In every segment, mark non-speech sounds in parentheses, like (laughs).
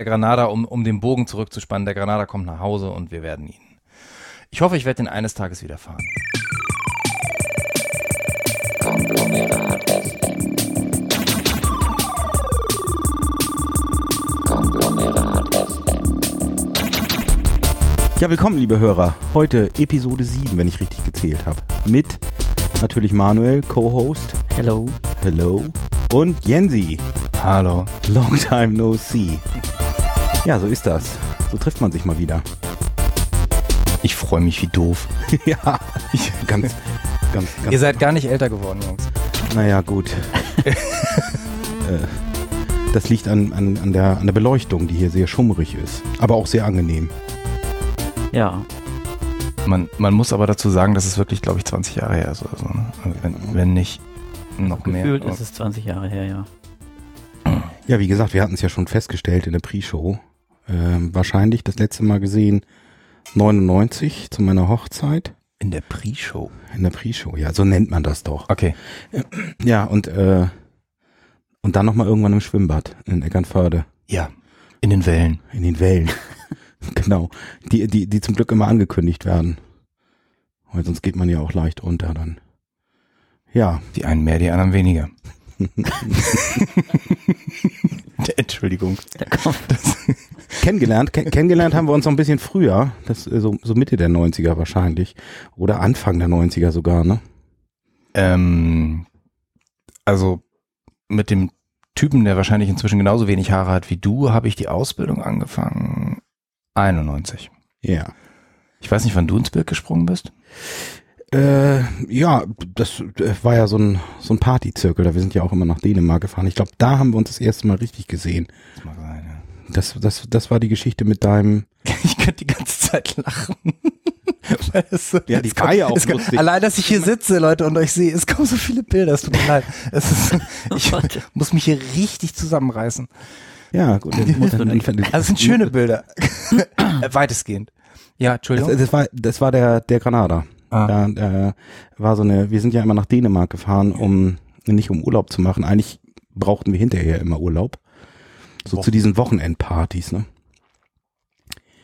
Der Granada, um, um den Bogen zurückzuspannen, der Granada kommt nach Hause und wir werden ihn. Ich hoffe, ich werde ihn eines Tages wieder fahren. Konglomerat FM. Konglomerat FM. Ja, willkommen, liebe Hörer. Heute Episode 7, wenn ich richtig gezählt habe. Mit natürlich Manuel, Co-Host. Hello. Hello. Und Jensi. Hallo. Long time no see. Ja, so ist das. So trifft man sich mal wieder. Ich freue mich wie doof. (laughs) ja, ich, ganz, ganz, ganz. Ihr seid gar nicht älter geworden, Jungs. Naja, gut. (laughs) äh, das liegt an, an, an, der, an der Beleuchtung, die hier sehr schummrig ist. Aber auch sehr angenehm. Ja. Man, man muss aber dazu sagen, dass es wirklich, glaube ich, 20 Jahre her ist oder so. Ne? Also wenn, wenn nicht noch mehr. Gefühlt ist es 20 Jahre her, ja. Ja, wie gesagt, wir hatten es ja schon festgestellt in der Pre-Show. Ähm, wahrscheinlich das letzte Mal gesehen 99 zu meiner Hochzeit. In der Pre-Show. In der Pre-Show, ja, so nennt man das doch. Okay. Ja, und, äh, und dann nochmal irgendwann im Schwimmbad in Eckernförde. Ja. In den Wellen. In den Wellen. (laughs) genau. Die, die, die zum Glück immer angekündigt werden. Weil sonst geht man ja auch leicht unter dann. Ja. Die einen mehr, die anderen weniger. (laughs) (laughs) Entschuldigung. Das (laughs) kennengelernt, kenn, kennengelernt haben wir uns noch ein bisschen früher, das so, so Mitte der 90er wahrscheinlich oder Anfang der 90er sogar, ne? Ähm, also mit dem Typen, der wahrscheinlich inzwischen genauso wenig Haare hat wie du, habe ich die Ausbildung angefangen 91. Ja. Ich weiß nicht, wann du ins Bild gesprungen bist. Äh, ja, das äh, war ja so ein, so ein Partyzirkel, da wir sind ja auch immer nach Dänemark gefahren. Ich glaube, da haben wir uns das erste Mal richtig gesehen. Das mag sein, ja. Das, das, das war die Geschichte mit deinem. (laughs) Ich könnte die ganze Zeit lachen. (laughs) Weil es so- Ja, die war kommt- ja auch kommt- lustig. Allein, dass ich hier sitze, Leute, und euch sehe, es kommen so viele Bilder, es tut mir leid. Es ist, (laughs) ich muss mich hier richtig zusammenreißen. Ja, gut. Das, musst du nicht. Also es sind schöne Bilder. Äh, Weitestgehend. Ja, Entschuldigung. Das, das war, das war der, der Granada. Ah. Da äh, war so eine, wir sind ja immer nach Dänemark gefahren, um nicht um Urlaub zu machen. Eigentlich brauchten wir hinterher immer Urlaub. So Wochen- zu diesen Wochenendpartys, ne?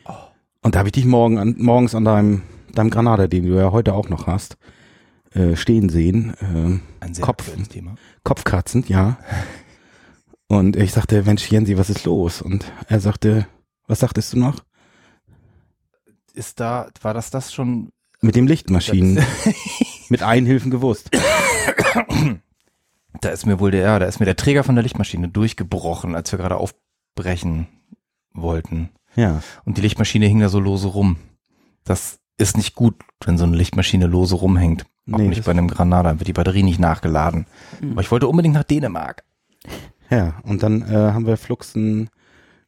Oh. Und da habe ich dich morgen an, morgens an deinem, deinem Granada, den du ja heute auch noch hast, äh, stehen sehen. Äh, Ein sehr Kopf. Thema. kopfkratzend, ja. (laughs) Und ich sagte, Mensch, Jensi, was ist los? Und er sagte, was sagtest du noch? Ist da, war das das schon? Mit dem Lichtmaschinen. (laughs) mit Einhilfen gewusst. (coughs) Da ist mir wohl der, ja, da ist mir der Träger von der Lichtmaschine durchgebrochen, als wir gerade aufbrechen wollten. Ja. Und die Lichtmaschine hing da so lose rum. Das ist nicht gut, wenn so eine Lichtmaschine lose rumhängt. Auch Nee, nicht bei einem Granada, dann wird die Batterie nicht nachgeladen. Mhm. Aber ich wollte unbedingt nach Dänemark. Ja, und dann äh, haben wir flugs einen,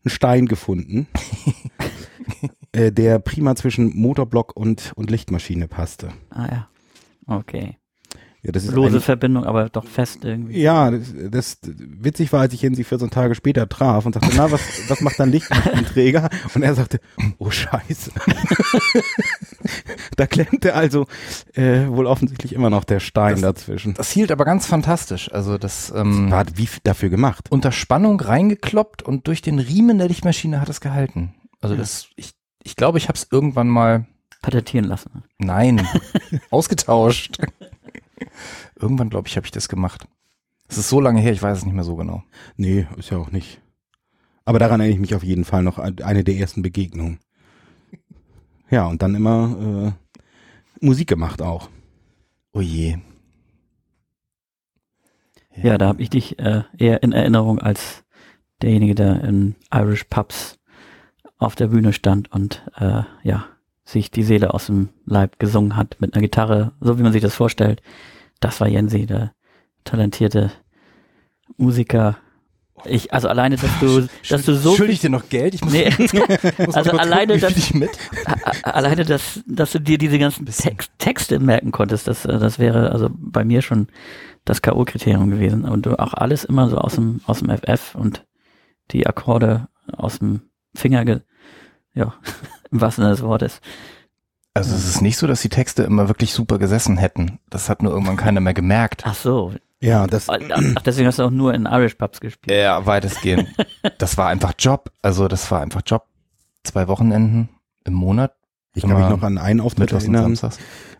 einen Stein gefunden, (laughs) äh, der prima zwischen Motorblock und, und Lichtmaschine passte. Ah ja. Okay. Ja, das ist Lose Verbindung, aber doch fest irgendwie. ja, das, das witzig war, als ich ihn sie 14 Tage später traf und sagte, na, was, was macht dein Lichtmaschinenträger? (laughs) Und er sagte, oh Scheiße. da klemmte also äh, wohl offensichtlich immer noch der Stein Das- dazwischen. Das hielt aber ganz fantastisch. Also das ähm, War wie dafür gemacht? unter Spannung reingekloppt und durch den Riemen der Lichtmaschine hat es gehalten. Also Ja. das, ich, ich glaube, ich habe es irgendwann mal, Patentieren lassen. nein, (laughs) ausgetauscht. irgendwann, glaube ich, habe ich das gemacht. Es ist so lange her, ich weiß es nicht mehr so genau. Nee, ist ja auch nicht. Aber daran erinnere ich mich auf jeden Fall noch an eine der ersten Begegnungen. Ja, und dann immer äh, Musik gemacht auch. Oh je. Ja, da habe ich dich äh, eher in Erinnerung als derjenige, der in Irish Pubs auf der Bühne stand und äh, ja, sich die Seele aus dem Leib gesungen hat mit einer Gitarre, so wie man sich das vorstellt. Das war Jensi, der talentierte Musiker. Ich, also alleine, dass du, dass du so Schuldig dir noch Geld? Ich muss, Nee. (laughs) muss (laughs) Also alleine gucken, wie das- viel ich mit. A- a- alleine, dass, dass du dir diese ganzen. Text, Texte merken konntest, das, äh, das wäre also bei mir schon das K.O.-Kriterium gewesen. Und du auch alles immer so aus dem, aus dem FF und die Akkorde aus dem Finger, ge, ja, (laughs) im wahrsten Sinne des Wortes. Also es ist nicht so, dass die Texte immer wirklich super gesessen hätten. Das hat nur irgendwann keiner mehr gemerkt. Ach so, Ja, das, Ach, deswegen hast du auch nur in Irish Pubs gespielt. Ja, weitestgehend. (laughs) das war einfach Job. Also das war einfach Job. Zwei Wochenenden im Monat, ich kann mich noch an einen Auftritt erinnern. Samstags.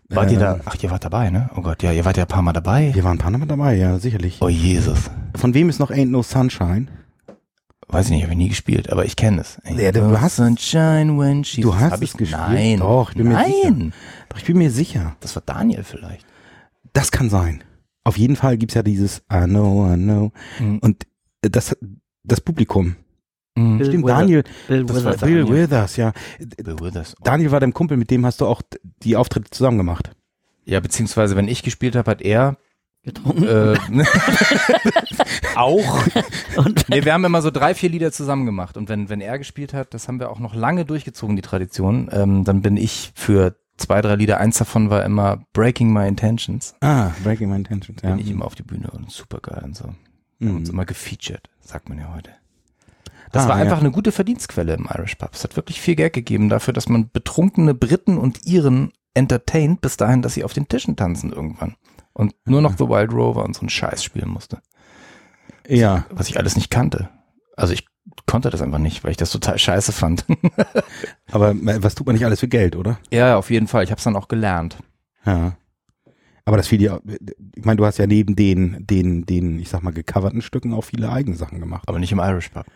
Wart ihr Äh, da? Ach, ihr wart dabei, ne? Oh Gott, ja, ihr wart ja ein paar Mal dabei. Wir waren ein paar Mal dabei, ja, sicherlich. Oh Jesus. Von wem ist noch Ain't No Sunshine? Weiß ich nicht, habe ich nie gespielt, aber ich kenne es. Ja, du Oh, hast- Sunshine when she Du hast Hab es ich, gespielt? Nein. Doch, ich bin mir Nein. Doch, ich bin mir sicher. Das war Daniel vielleicht. Das kann sein. Auf jeden Fall gibt's ja dieses I know, I know. Mhm. Und äh, das, das Publikum. Mhm. Bill Stimmt, Wither- Daniel, Bill das war Withers. Bill Daniel. Withers, ja. Bill Withers. Daniel war dein Kumpel, mit dem hast du auch die Auftritte zusammen gemacht. Ja, beziehungsweise wenn ich gespielt habe, hat er getrunken. äh, (laughs) auch. (laughs) Und Nee, wir haben immer so drei, vier Lieder zusammen gemacht. Und wenn, wenn er gespielt hat, das haben wir auch noch lange durchgezogen, die Tradition, ähm, dann bin ich für zwei, drei Lieder, eins davon war immer Breaking My Intentions. Ah, Breaking My Intentions, ja. Bin ich immer auf die Bühne und super geil und so. Haben uns Mhm. immer gefeatured, sagt man ja heute. Das Ah, war ja. einfach eine gute Verdienstquelle im Irish Pub. Es hat wirklich viel Geld gegeben dafür, dass man betrunkene Briten und Iren entertaint, bis dahin, dass sie auf den Tischen tanzen irgendwann. Und nur noch The Wild Rover und so einen Scheiß spielen musste. Ja, Was ich alles nicht kannte. Also ich konnte das einfach nicht, weil ich das total scheiße fand. (laughs) aber äh, was tut man nicht alles für Geld, oder? ja, auf jeden Fall. Ich habe es dann auch gelernt. Ja. Aber das fiel dir, ich meine, du hast ja neben den, den, den, ich sag mal, gecoverten Stücken auch viele eigene Sachen gemacht. Aber nicht im Irish Pub.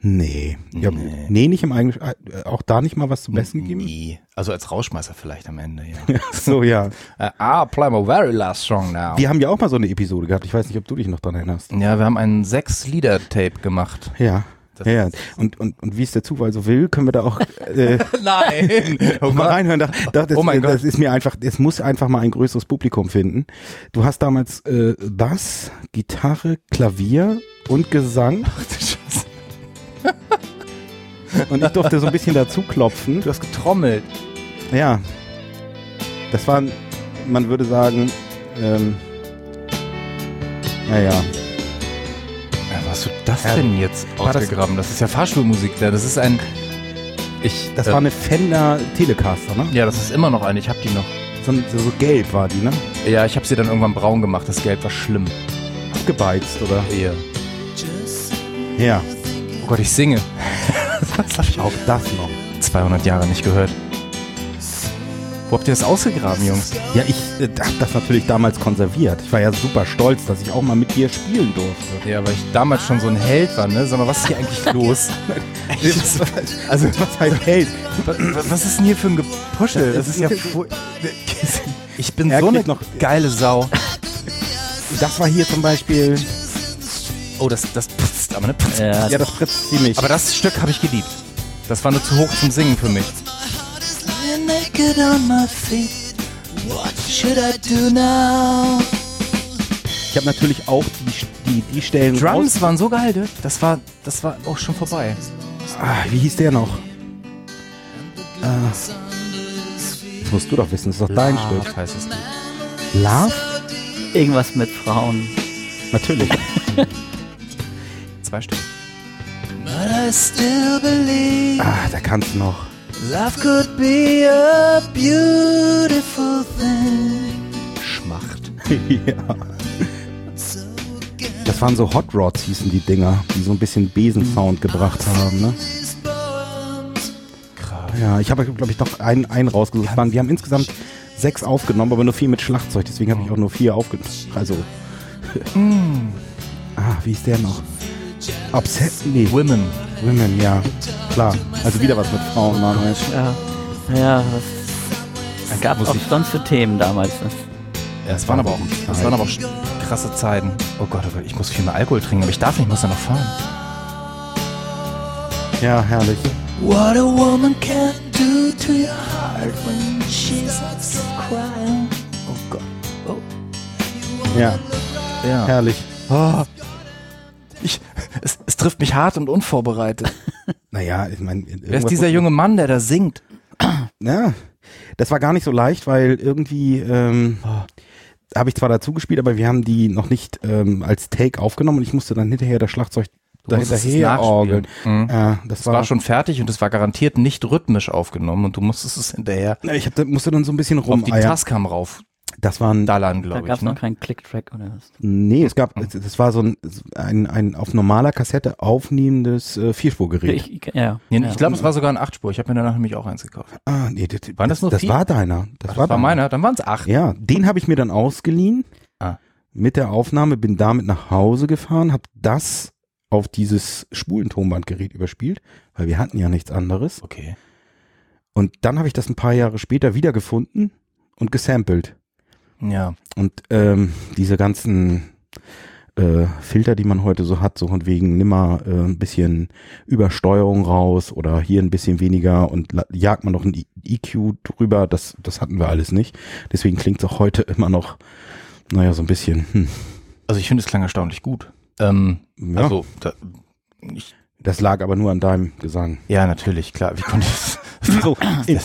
Nee. Ja, Nee. nee. nicht im eigenen, äh, auch da nicht mal was zum Besten gegeben? Nie. Also als Rauschmeißer vielleicht am Ende, ja. (laughs) So, ja. Äh, ah, play my very last song now. Wir haben ja auch mal so eine Episode gehabt. Ich weiß nicht, ob du dich noch dran erinnerst. Ja, wir haben ein Sechs-Lieder-Tape gemacht. Ja. Das Ja. Und, und, und wie es der Zufall so will, können wir da auch (laughs) äh, Nein! auch (laughs) mal reinhören. Da, da, das, Oh mein das Gott. ist mir einfach, es muss einfach mal ein größeres Publikum finden. Du hast damals äh, Bass, Gitarre, Klavier und Gesang und ich durfte so ein bisschen dazu klopfen. Du hast getrommelt. Ja. Das war, man würde sagen, ähm, naja. Ja, was hast du das Ja, denn jetzt war das- ausgegraben? Das, ist ja Fahrschulmusik. ne? Das ist ein... Ich, Das äh, war eine Fender Telecaster, ne? Ja, das ist immer noch eine. Ich hab die noch. So, so, so gelb war die, ne? Ja, ich habe sie dann irgendwann braun gemacht. Das Gelb war schlimm. Abgebeizt, oder? Ja. Ja. Oh Gott, ich singe. Das hab ich Auch das noch. 200 Jahre nicht gehört. Wo habt ihr das ausgegraben, Jungs? Ja, ich äh, hab das natürlich damals konserviert. Ich war ja super stolz, dass ich auch mal mit dir spielen durfte. Ja, weil ich damals schon so ein Held war, ne? Sag mal, was ist hier eigentlich los? (laughs) Also, was heißt Held? was, was ist denn hier für ein Gepuschel? Das ist ja... Ich bin so eine noch- geile Sau. Das war hier zum Beispiel, Oh, das, das putzt aber, ne? Putzt. ja, ja, das fritzt ziemlich. Aber das Stück habe ich geliebt. Das war nur zu hoch zum Singen für mich. ich habe natürlich auch die, die, die Stellen Drums waren so geil, ne? Das war, das war auch schon vorbei. Ah, wie hieß der noch? Ah, das musst du doch wissen, das ist doch dein Stück. Heißt es. Lied. Love? irgendwas mit Frauen. Natürlich. (laughs) Zwei Stück. ah, da kannst du noch. Love could be a beautiful thing. Schmacht. (laughs) ja. Das waren so Hot Rods, hießen die Dinger, die so ein bisschen Besensound gebracht haben, ne? Krass. Ja, ich habe, glaube ich, noch einen, einen rausgesucht. Es waren- Wir haben insgesamt sechs aufgenommen, aber nur vier mit Schlagzeug. Deswegen habe ich auch nur vier aufgenommen. Also, (laughs) ah, wie ist der noch? Upset? Nee, Women. Women, ja. Klar. Also wieder was mit Frauen. Mann, ey. Ja, ja, was gab es auch ich- sonst für Themen damals? Ja, es waren aber auch, es waren aber auch krasse Zeiten. Oh Gott, oh Gott, ich muss viel mehr Alkohol trinken, aber ich darf nicht, ich muss ja noch fahren. Ja, herrlich. What a woman can do to your heart when she's crying. Oh Gott. Oh. Ja, Ja. herrlich. Oh. Ich, es, es trifft mich hart und unvorbereitet. (laughs) Naja, ich meine, Wer ist dieser junge Mann, der da singt? (clears throat) Ja, das war gar nicht so leicht, weil irgendwie ähm, Oh. habe ich zwar dazu gespielt, aber wir haben die noch nicht ähm, als Take aufgenommen und ich musste dann hinterher das Schlagzeug da hinterher orgeln. Mhm. Ja, das Es war schon fertig und es war garantiert nicht rhythmisch aufgenommen und du musstest es hinterher Ich hab, musste dann so ein bisschen auf die. Tascam rauf. Das waren, Dalan, Da glaube gab ich. es noch Ne? keinen Click-Track oder was. nee, es gab, es- das war so ein, ein, ein auf normaler Kassette aufnehmendes äh, Vierspurgerät. Ich, ja. Ich glaube, es war sogar ein Achtspur. Ich habe mir danach nämlich auch eins gekauft. ah, nee, das, Waren das nur das vier? war deiner. Das, Das war, war, deiner. meiner, dann waren es acht. Ja, den habe ich mir dann ausgeliehen. Ah. Mit der Aufnahme bin damit nach Hause gefahren, habe das auf dieses Spulentonbandgerät überspielt, weil wir hatten ja nichts anderes. Okay. Und dann habe ich das ein paar Jahre später wiedergefunden und gesampelt. Ja. Und ähm, diese ganzen äh, Filter, die man heute so hat, so von wegen nimmer äh, ein bisschen Übersteuerung raus oder hier ein bisschen weniger und jagt man noch ein EQ drüber, das, das hatten wir alles nicht. Deswegen klingt es auch heute (laughs) immer noch, naja, so ein bisschen. Hm. Also ich finde, es klang erstaunlich gut. Ähm, Ja, Also, da, ich, das lag aber nur an deinem Gesang. ja, natürlich, klar. Wie konnte ich das? (laughs) So,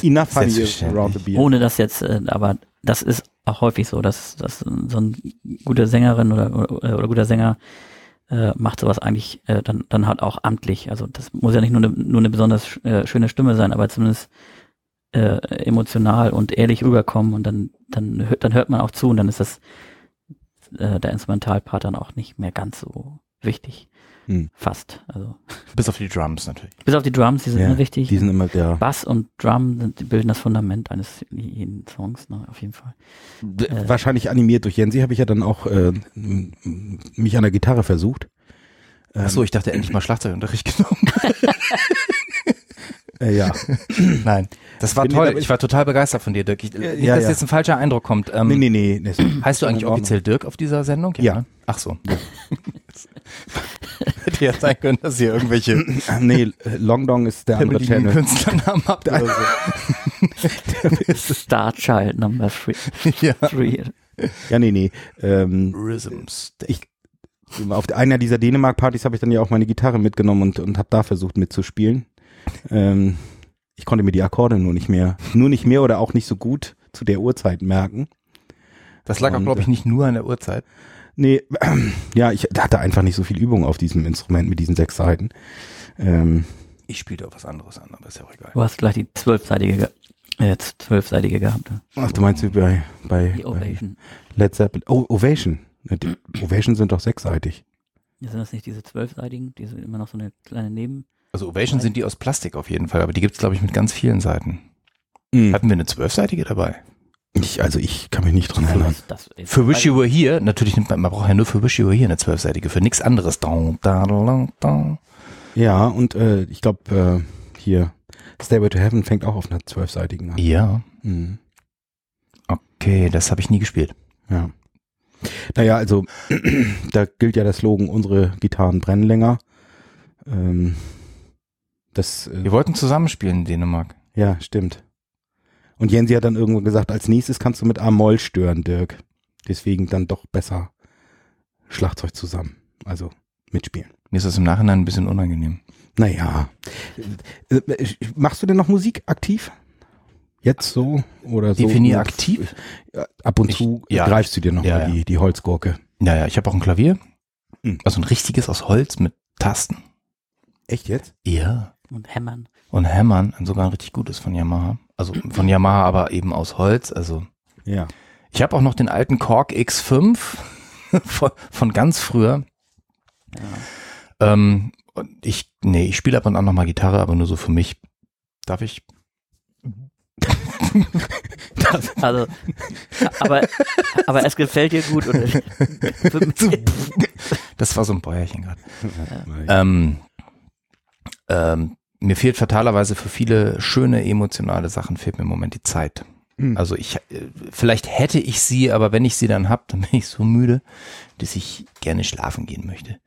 enough funny Selbstverständlich. around the beer. Ohne das jetzt, äh, aber das ist auch häufig so, dass, dass so ein guter Sängerin oder, oder, oder guter Sänger äh, macht sowas eigentlich äh, dann, dann halt auch amtlich. Also das muss ja nicht nur eine, nur eine besonders äh, schöne Stimme sein, aber zumindest äh, emotional und ehrlich rüberkommen und dann, dann, hört- dann hört man auch zu und dann ist das äh, der Instrumentalpart dann auch nicht mehr ganz so wichtig. Hm. Fast. Also Bis auf die Drums natürlich. bis auf die Drums, die sind Ja, immer wichtig. Die sind immer der. Bass und Drum sind, die bilden das Fundament eines jeden Songs, ne, auf jeden Fall. Äh. Wahrscheinlich animiert durch Jensi habe ich ja dann auch äh, mich an der Gitarre versucht. Ähm, Achso, ich dachte endlich mal Schlagzeugunterricht (laughs) genommen. (laughs) äh, ja. (clears throat) Nein. Das war toll. ich- war total begeistert von dir, Dirk. Ich, Ja, nicht, ja, dass ja. jetzt ein falscher Eindruck kommt. Ähm, nee, nee, nee. nee. Heißt du eigentlich offiziell Dirk auf dieser Sendung? Ja. ne? Ach so. (laughs) Hätte ja sein können, dass ihr irgendwelche (clears throat) nee, äh, Long Dong ist der andere Channel. Künstlernamen habt (laughs) oder so. Star Child Number Three. (laughs) ja. three. Ja, nee, nee. Ähm, Rhythm Stick. Ich- auf einer dieser Dänemark-Partys habe ich dann ja auch meine Gitarre mitgenommen und, und habe da versucht mitzuspielen. Ähm, ich konnte mir die Akkorde nur nicht mehr, nur nicht mehr oder auch nicht so gut zu der Uhrzeit merken. das lag auch, und, glaube ich, nicht nur an der Uhrzeit. Nee, (clears throat) ja, ich hatte einfach nicht so viel Übung auf diesem Instrument mit diesen sechs Seiten. Ähm, Ich spielte auch was anderes an, aber ist ja auch egal. Du hast gleich die zwölfseitige, ge äh, jetzt zwölfseitige gehabt. Ne? ach, du meinst wie bei, bei, Die bei Ovation. Led Zeppelin? Oh, Ovation. Die Ovation sind doch sechsseitig. Sind das nicht diese zwölfseitigen? Die sind immer noch so eine kleine Neben. Also Ovation sind die aus Plastik auf jeden Fall, aber die gibt's glaube ich, mit ganz vielen Seiten. Hm. Hatten wir eine zwölfseitige dabei? Ich, also ich kann mich nicht dran erinnern. Das, das Für Wish You Were Here, natürlich nimmt man, man braucht ja nur für Wish You Were Here eine zwölfseitige, für nichts anderes. Ja, und äh, ich glaube, äh, hier Stairway to Heaven fängt auch auf einer zwölfseitigen an. Ja, Mhm. okay, das habe ich nie gespielt. Ja. Naja, also (clears throat) da gilt ja der Slogan, unsere Gitarren brennen länger. Ähm, das, äh, Wir wollten zusammenspielen in Dänemark. ja, stimmt. Und Jensi hat dann irgendwo gesagt, als nächstes kannst du mit A-Moll stören, Dirk. Deswegen dann doch besser Schlagzeug zusammen. Also mitspielen. Mir ist das im Nachhinein ein bisschen unangenehm. Naja. Äh, äh, machst du denn noch Musik aktiv? Jetzt so? Oder so? Definier aktiv? Ja, Ab und Ich- zu ja. greifst du dir noch Ja, mal ja. die, die Holzgurke. Ja, ja, ich habe auch ein Klavier. Hm. Also ein richtiges aus Holz mit Tasten. Echt jetzt? Ja. Und Hämmern. Und Hämmern, ein sogar ein richtig gutes von Yamaha. Also von Yamaha, aber eben aus Holz. Also Ja. ich habe auch noch den alten Korg X5 (laughs) von, von ganz früher. Ja. Ähm, und ich, nee, ich spiele ab und an noch mal Gitarre, aber nur so für mich. Darf ich? (laughs) Also, aber, aber es gefällt dir gut. Oder? (laughs) Das war so ein Bäuerchen gerade. Ähm, ähm, mir fehlt fatalerweise für viele schöne emotionale Sachen fehlt mir im Moment die Zeit. Hm. Also ich, äh, vielleicht hätte ich sie, aber wenn ich sie dann hab, dann (laughs) bin ich so müde, dass ich gerne schlafen gehen möchte.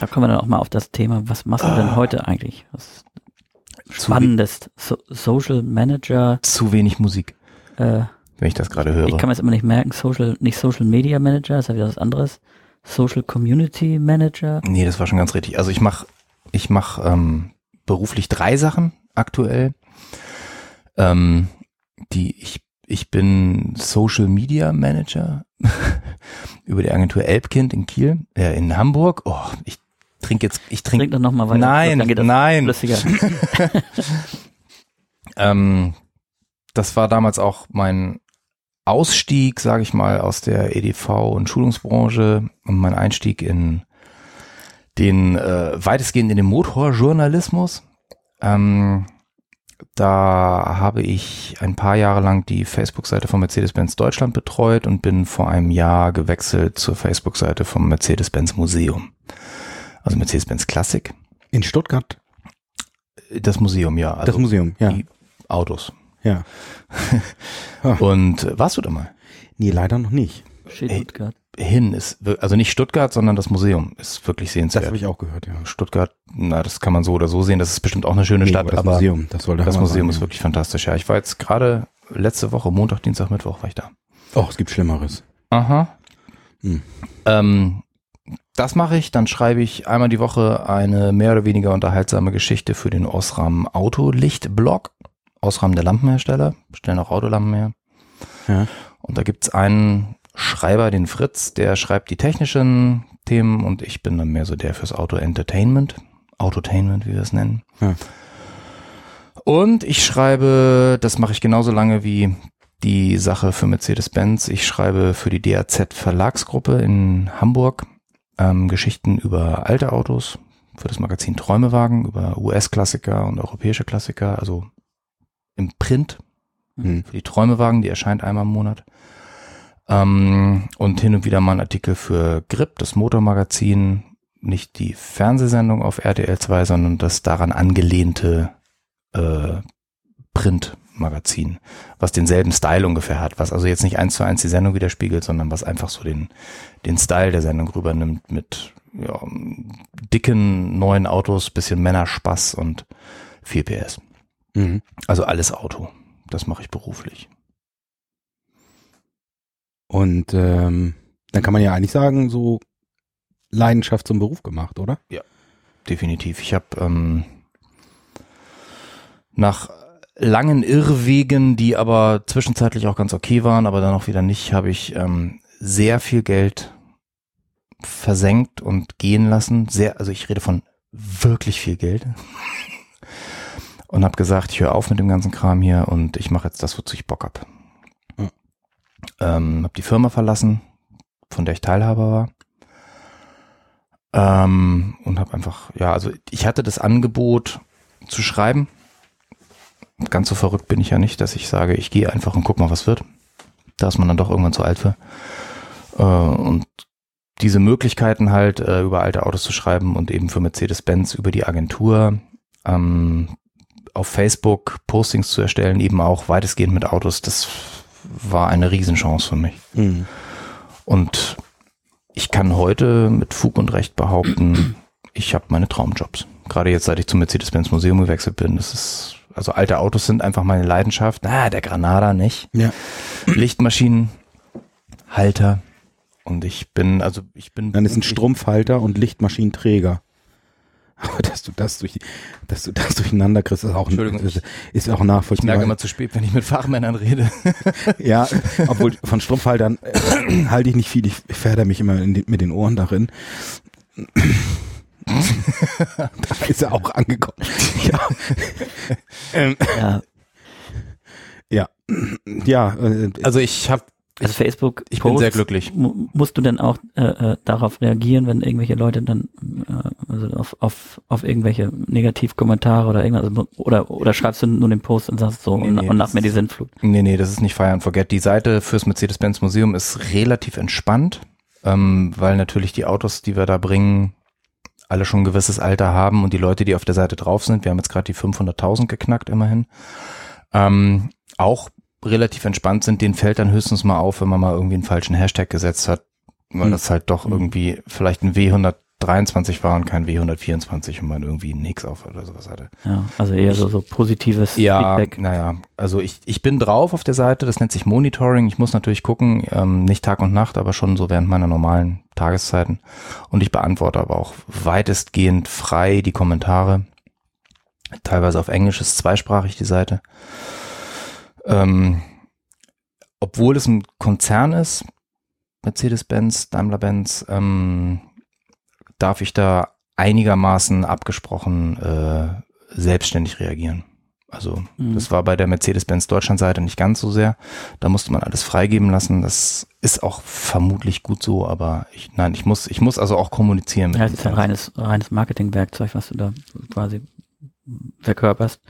Da kommen wir dann auch mal auf das Thema, was machst du denn heute eigentlich? Was Spannendes. So, Social Manager, Zu wenig Musik, äh, wenn ich das gerade höre. ich kann mir jetzt immer nicht merken, Social, nicht Social Media Manager, ist ja wieder was anderes. Social Community Manager. Nee, das war schon ganz richtig. Also ich mache ich mach, ähm, beruflich drei Sachen aktuell. Ähm, die ich, ich bin Social Media Manager (laughs) über die Agentur Elbkind in Kiel, äh, in Hamburg. Oh, ich trinke jetzt, ich Trink trinke, doch noch mal weiter. Nein, dann geht das nein. Flüssiger. (laughs) ähm, das war damals auch mein Ausstieg, sage ich mal, aus der EDV und Schulungsbranche und mein Einstieg in den äh, weitestgehend in den Motorjournalismus. Ähm, da habe ich ein paar Jahre lang die Facebook-Seite von Mercedes-Benz Deutschland betreut und bin vor einem Jahr gewechselt zur Facebook-Seite vom Mercedes-Benz Museum. Also Mercedes-Benz Classic. In Stuttgart, Das Museum, ja. Also das Museum, ja. Die Autos. ja. (laughs) Und äh, warst du da mal? Nee, leider noch nicht. Stuttgart. Hin ist, also nicht Stuttgart, sondern das Museum ist wirklich Das sehenswert. habe ich auch gehört, ja. Stuttgart, na, das kann man so oder so sehen. Das ist bestimmt auch eine schöne Nee, Stadt, aber das aber Museum, das soll das Museum sein, ist ja. wirklich fantastisch. Ja, ich war jetzt gerade letzte Woche, Montag, Dienstag, Mittwoch war ich da. Oh, es gibt Schlimmeres. Aha. Hm. Ähm, das mache ich, dann schreibe ich einmal die Woche eine mehr oder weniger unterhaltsame Geschichte für den Osram Autolicht-Blog. Osram der Lampenhersteller, stellen auch Autolampen her. Ja. Und da gibt's einen Schreiber, den Fritz, der schreibt die technischen Themen und ich bin dann mehr so der fürs Auto-Entertainment. Autotainment, wie wir es nennen. Ja. Und ich schreibe, das mache ich genauso lange wie die Sache für Mercedes-Benz. Ich schreibe für die DAZ Verlagsgruppe in Hamburg ähm, Geschichten über alte Autos, für das Magazin Träumewagen, über US-Klassiker und europäische Klassiker, also im Print Hm. für die Träumewagen, die erscheint einmal im Monat. Ähm, und hin und wieder mal ein Artikel für Grip, das Motormagazin, nicht die Fernsehsendung auf RTL 2, sondern das daran angelehnte äh, Printmagazin, was denselben Style ungefähr hat, was also jetzt nicht eins zu eins die Sendung widerspiegelt, sondern was einfach so den, den Style der Sendung rübernimmt mit ja, dicken neuen Autos, bisschen Männerspaß und 4 PS. Mhm. Also alles Auto. Das mache ich beruflich. Und ähm, dann kann man ja eigentlich sagen, so Leidenschaft zum Beruf gemacht, oder? Definitiv. Ich habe ähm, nach langen Irrwegen, die aber zwischenzeitlich auch ganz okay waren, aber dann auch wieder nicht, habe ich ähm, sehr viel Geld versenkt und gehen lassen. Sehr, also ich rede von wirklich viel Geld. (laughs) Und habe gesagt, ich höre auf mit dem ganzen Kram hier und ich mache jetzt das, wozu ich Bock hab. Ähm, habe die Firma verlassen, von der ich Teilhaber war. Ähm, und habe einfach, ja, also ich hatte das Angebot zu schreiben. Ganz so verrückt bin ich ja nicht, dass ich sage, ich gehe einfach und guck mal, was wird. Da ist man dann doch irgendwann zu alt für. Äh, und diese Möglichkeiten halt, äh, über alte Autos zu schreiben und eben für Mercedes-Benz über die Agentur ähm, auf Facebook Postings zu erstellen, eben auch weitestgehend mit Autos, das war eine Riesenchance für mich. Mhm. Und ich kann heute mit Fug und Recht behaupten, ich habe meine Traumjobs. Gerade jetzt, seit ich zum Mercedes-Benz Museum gewechselt bin, das ist, also alte Autos sind einfach meine Leidenschaft. Ah, der Granada nicht. Ja. Lichtmaschinen, Halter. Und ich bin, also ich bin. Dann ist ein Strumpfhalter und Lichtmaschinenträger. Aber (laughs) dass du das durch, dass du das durcheinander kriegst, ist auch, ist, ist auch Ich nachvollziehbar. merke immer zu spät, wenn ich mit Fachmännern rede. (laughs) Ja, obwohl von Strumpfhaltern äh, halte ich nicht viel. Ich fähre mich immer den, mit den Ohren darin. (laughs) da ist er auch angekommen. Ja, ähm, Ja, ja, ja äh, Also ich habe, also Facebook. ich bin sehr glücklich. mu- Musst du denn auch äh, äh, darauf reagieren, wenn irgendwelche Leute dann äh, also auf, auf, auf irgendwelche Negativkommentare oder irgendwas also, oder oder schreibst du nur den Post und sagst so Nee, und, nee, und nach mir die Sintflut. Nee, nee, das ist nicht Fire and Forget. Die Seite fürs Mercedes-Benz Museum ist relativ entspannt, ähm, weil natürlich die Autos, die wir da bringen, alle schon ein gewisses Alter haben und die Leute, die auf der Seite drauf sind, wir haben jetzt gerade die 500.000 geknackt immerhin, ähm, auch relativ entspannt sind, denen fällt dann höchstens mal auf, wenn man mal irgendwie einen falschen Hashtag gesetzt hat, weil Hm. das halt doch Hm. irgendwie vielleicht ein W123 war und kein W124 und man irgendwie einen Nix auf oder sowas hatte. Ja, also eher so, so positives Ja, Feedback. naja, also ich, ich bin drauf auf der Seite, das nennt sich Monitoring. Ich muss natürlich gucken, ähm, nicht Tag und Nacht, aber schon so während meiner normalen Tageszeiten. Und ich beantworte aber auch weitestgehend frei die Kommentare. Teilweise auf Englisch ist zweisprachig die Seite. Ähm, obwohl es ein Konzern ist, Mercedes-Benz, Daimler-Benz, ähm, darf ich da einigermaßen abgesprochen äh, selbstständig reagieren. Also Mhm. das war bei der Mercedes-Benz Deutschland-Seite nicht ganz so sehr. Da musste man alles freigeben lassen. Das ist auch vermutlich gut so, aber ich, nein, ich muss, ich muss also auch kommunizieren. Ja, es den ist ein reines, reines Marketingwerkzeug, was du da quasi verkörperst.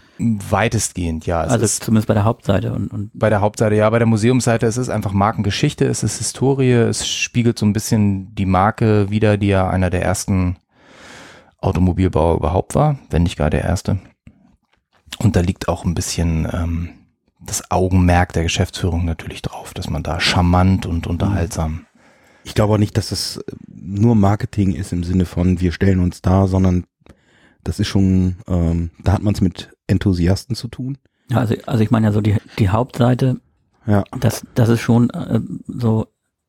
Weitestgehend, ja. Es also ist zumindest bei der Hauptseite und, und bei der Hauptseite, ja, bei der Museumsseite, es ist einfach Markengeschichte, es ist Historie, es spiegelt so ein bisschen die Marke wider, die ja einer der ersten Automobilbauer überhaupt war, wenn nicht gar der erste. Und da liegt auch ein bisschen ähm, das Augenmerk der Geschäftsführung natürlich drauf, dass man da charmant und unterhaltsam. Ich glaube auch nicht, dass es nur Marketing ist im Sinne von wir stellen uns da, sondern das ist schon, ähm, da hat man es mit Enthusiasten zu tun. ja, also, also ich meine ja so die, die Hauptseite, Ja. das, das ist schon äh, so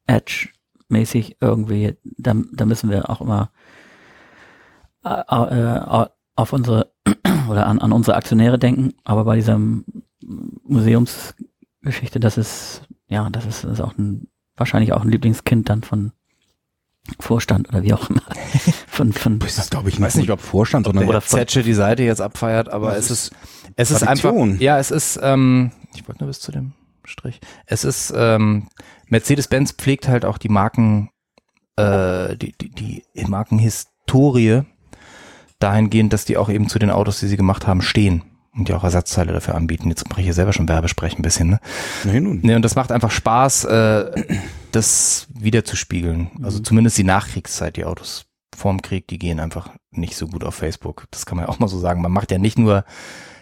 Edge-mäßig irgendwie, da, da müssen wir auch immer äh, äh, auf unsere (clears throat) oder an, an unsere Aktionäre denken, aber bei dieser Museumsgeschichte, das ist, ja, das ist, das ist auch ein, wahrscheinlich auch ein Lieblingskind dann von Vorstand oder wie auch immer. (laughs) von, von, Das ist, glaube ich, weiß nicht, ob Vorstand, sondern Oder Zetsche die Seite jetzt abfeiert, aber es ist, es ist Tradition. einfach, ja, es ist, ähm, ich wollte nur bis zu dem Strich. Es ist, ähm, Mercedes-Benz pflegt halt auch die Marken, äh, die, die, die Markenhistorie dahingehend, dass die auch eben zu den Autos, die sie gemacht haben, stehen und die auch Ersatzteile dafür anbieten. Jetzt mache ich hier selber schon Werbesprechen ein bisschen, ne? Nee, nun. Nee, und das macht einfach Spaß, äh, das wiederzuspiegeln. Also zumindest die Nachkriegszeit, die Autos vorm Krieg, die gehen einfach nicht so gut auf Facebook. Das kann man ja auch mal so sagen. Man macht ja nicht nur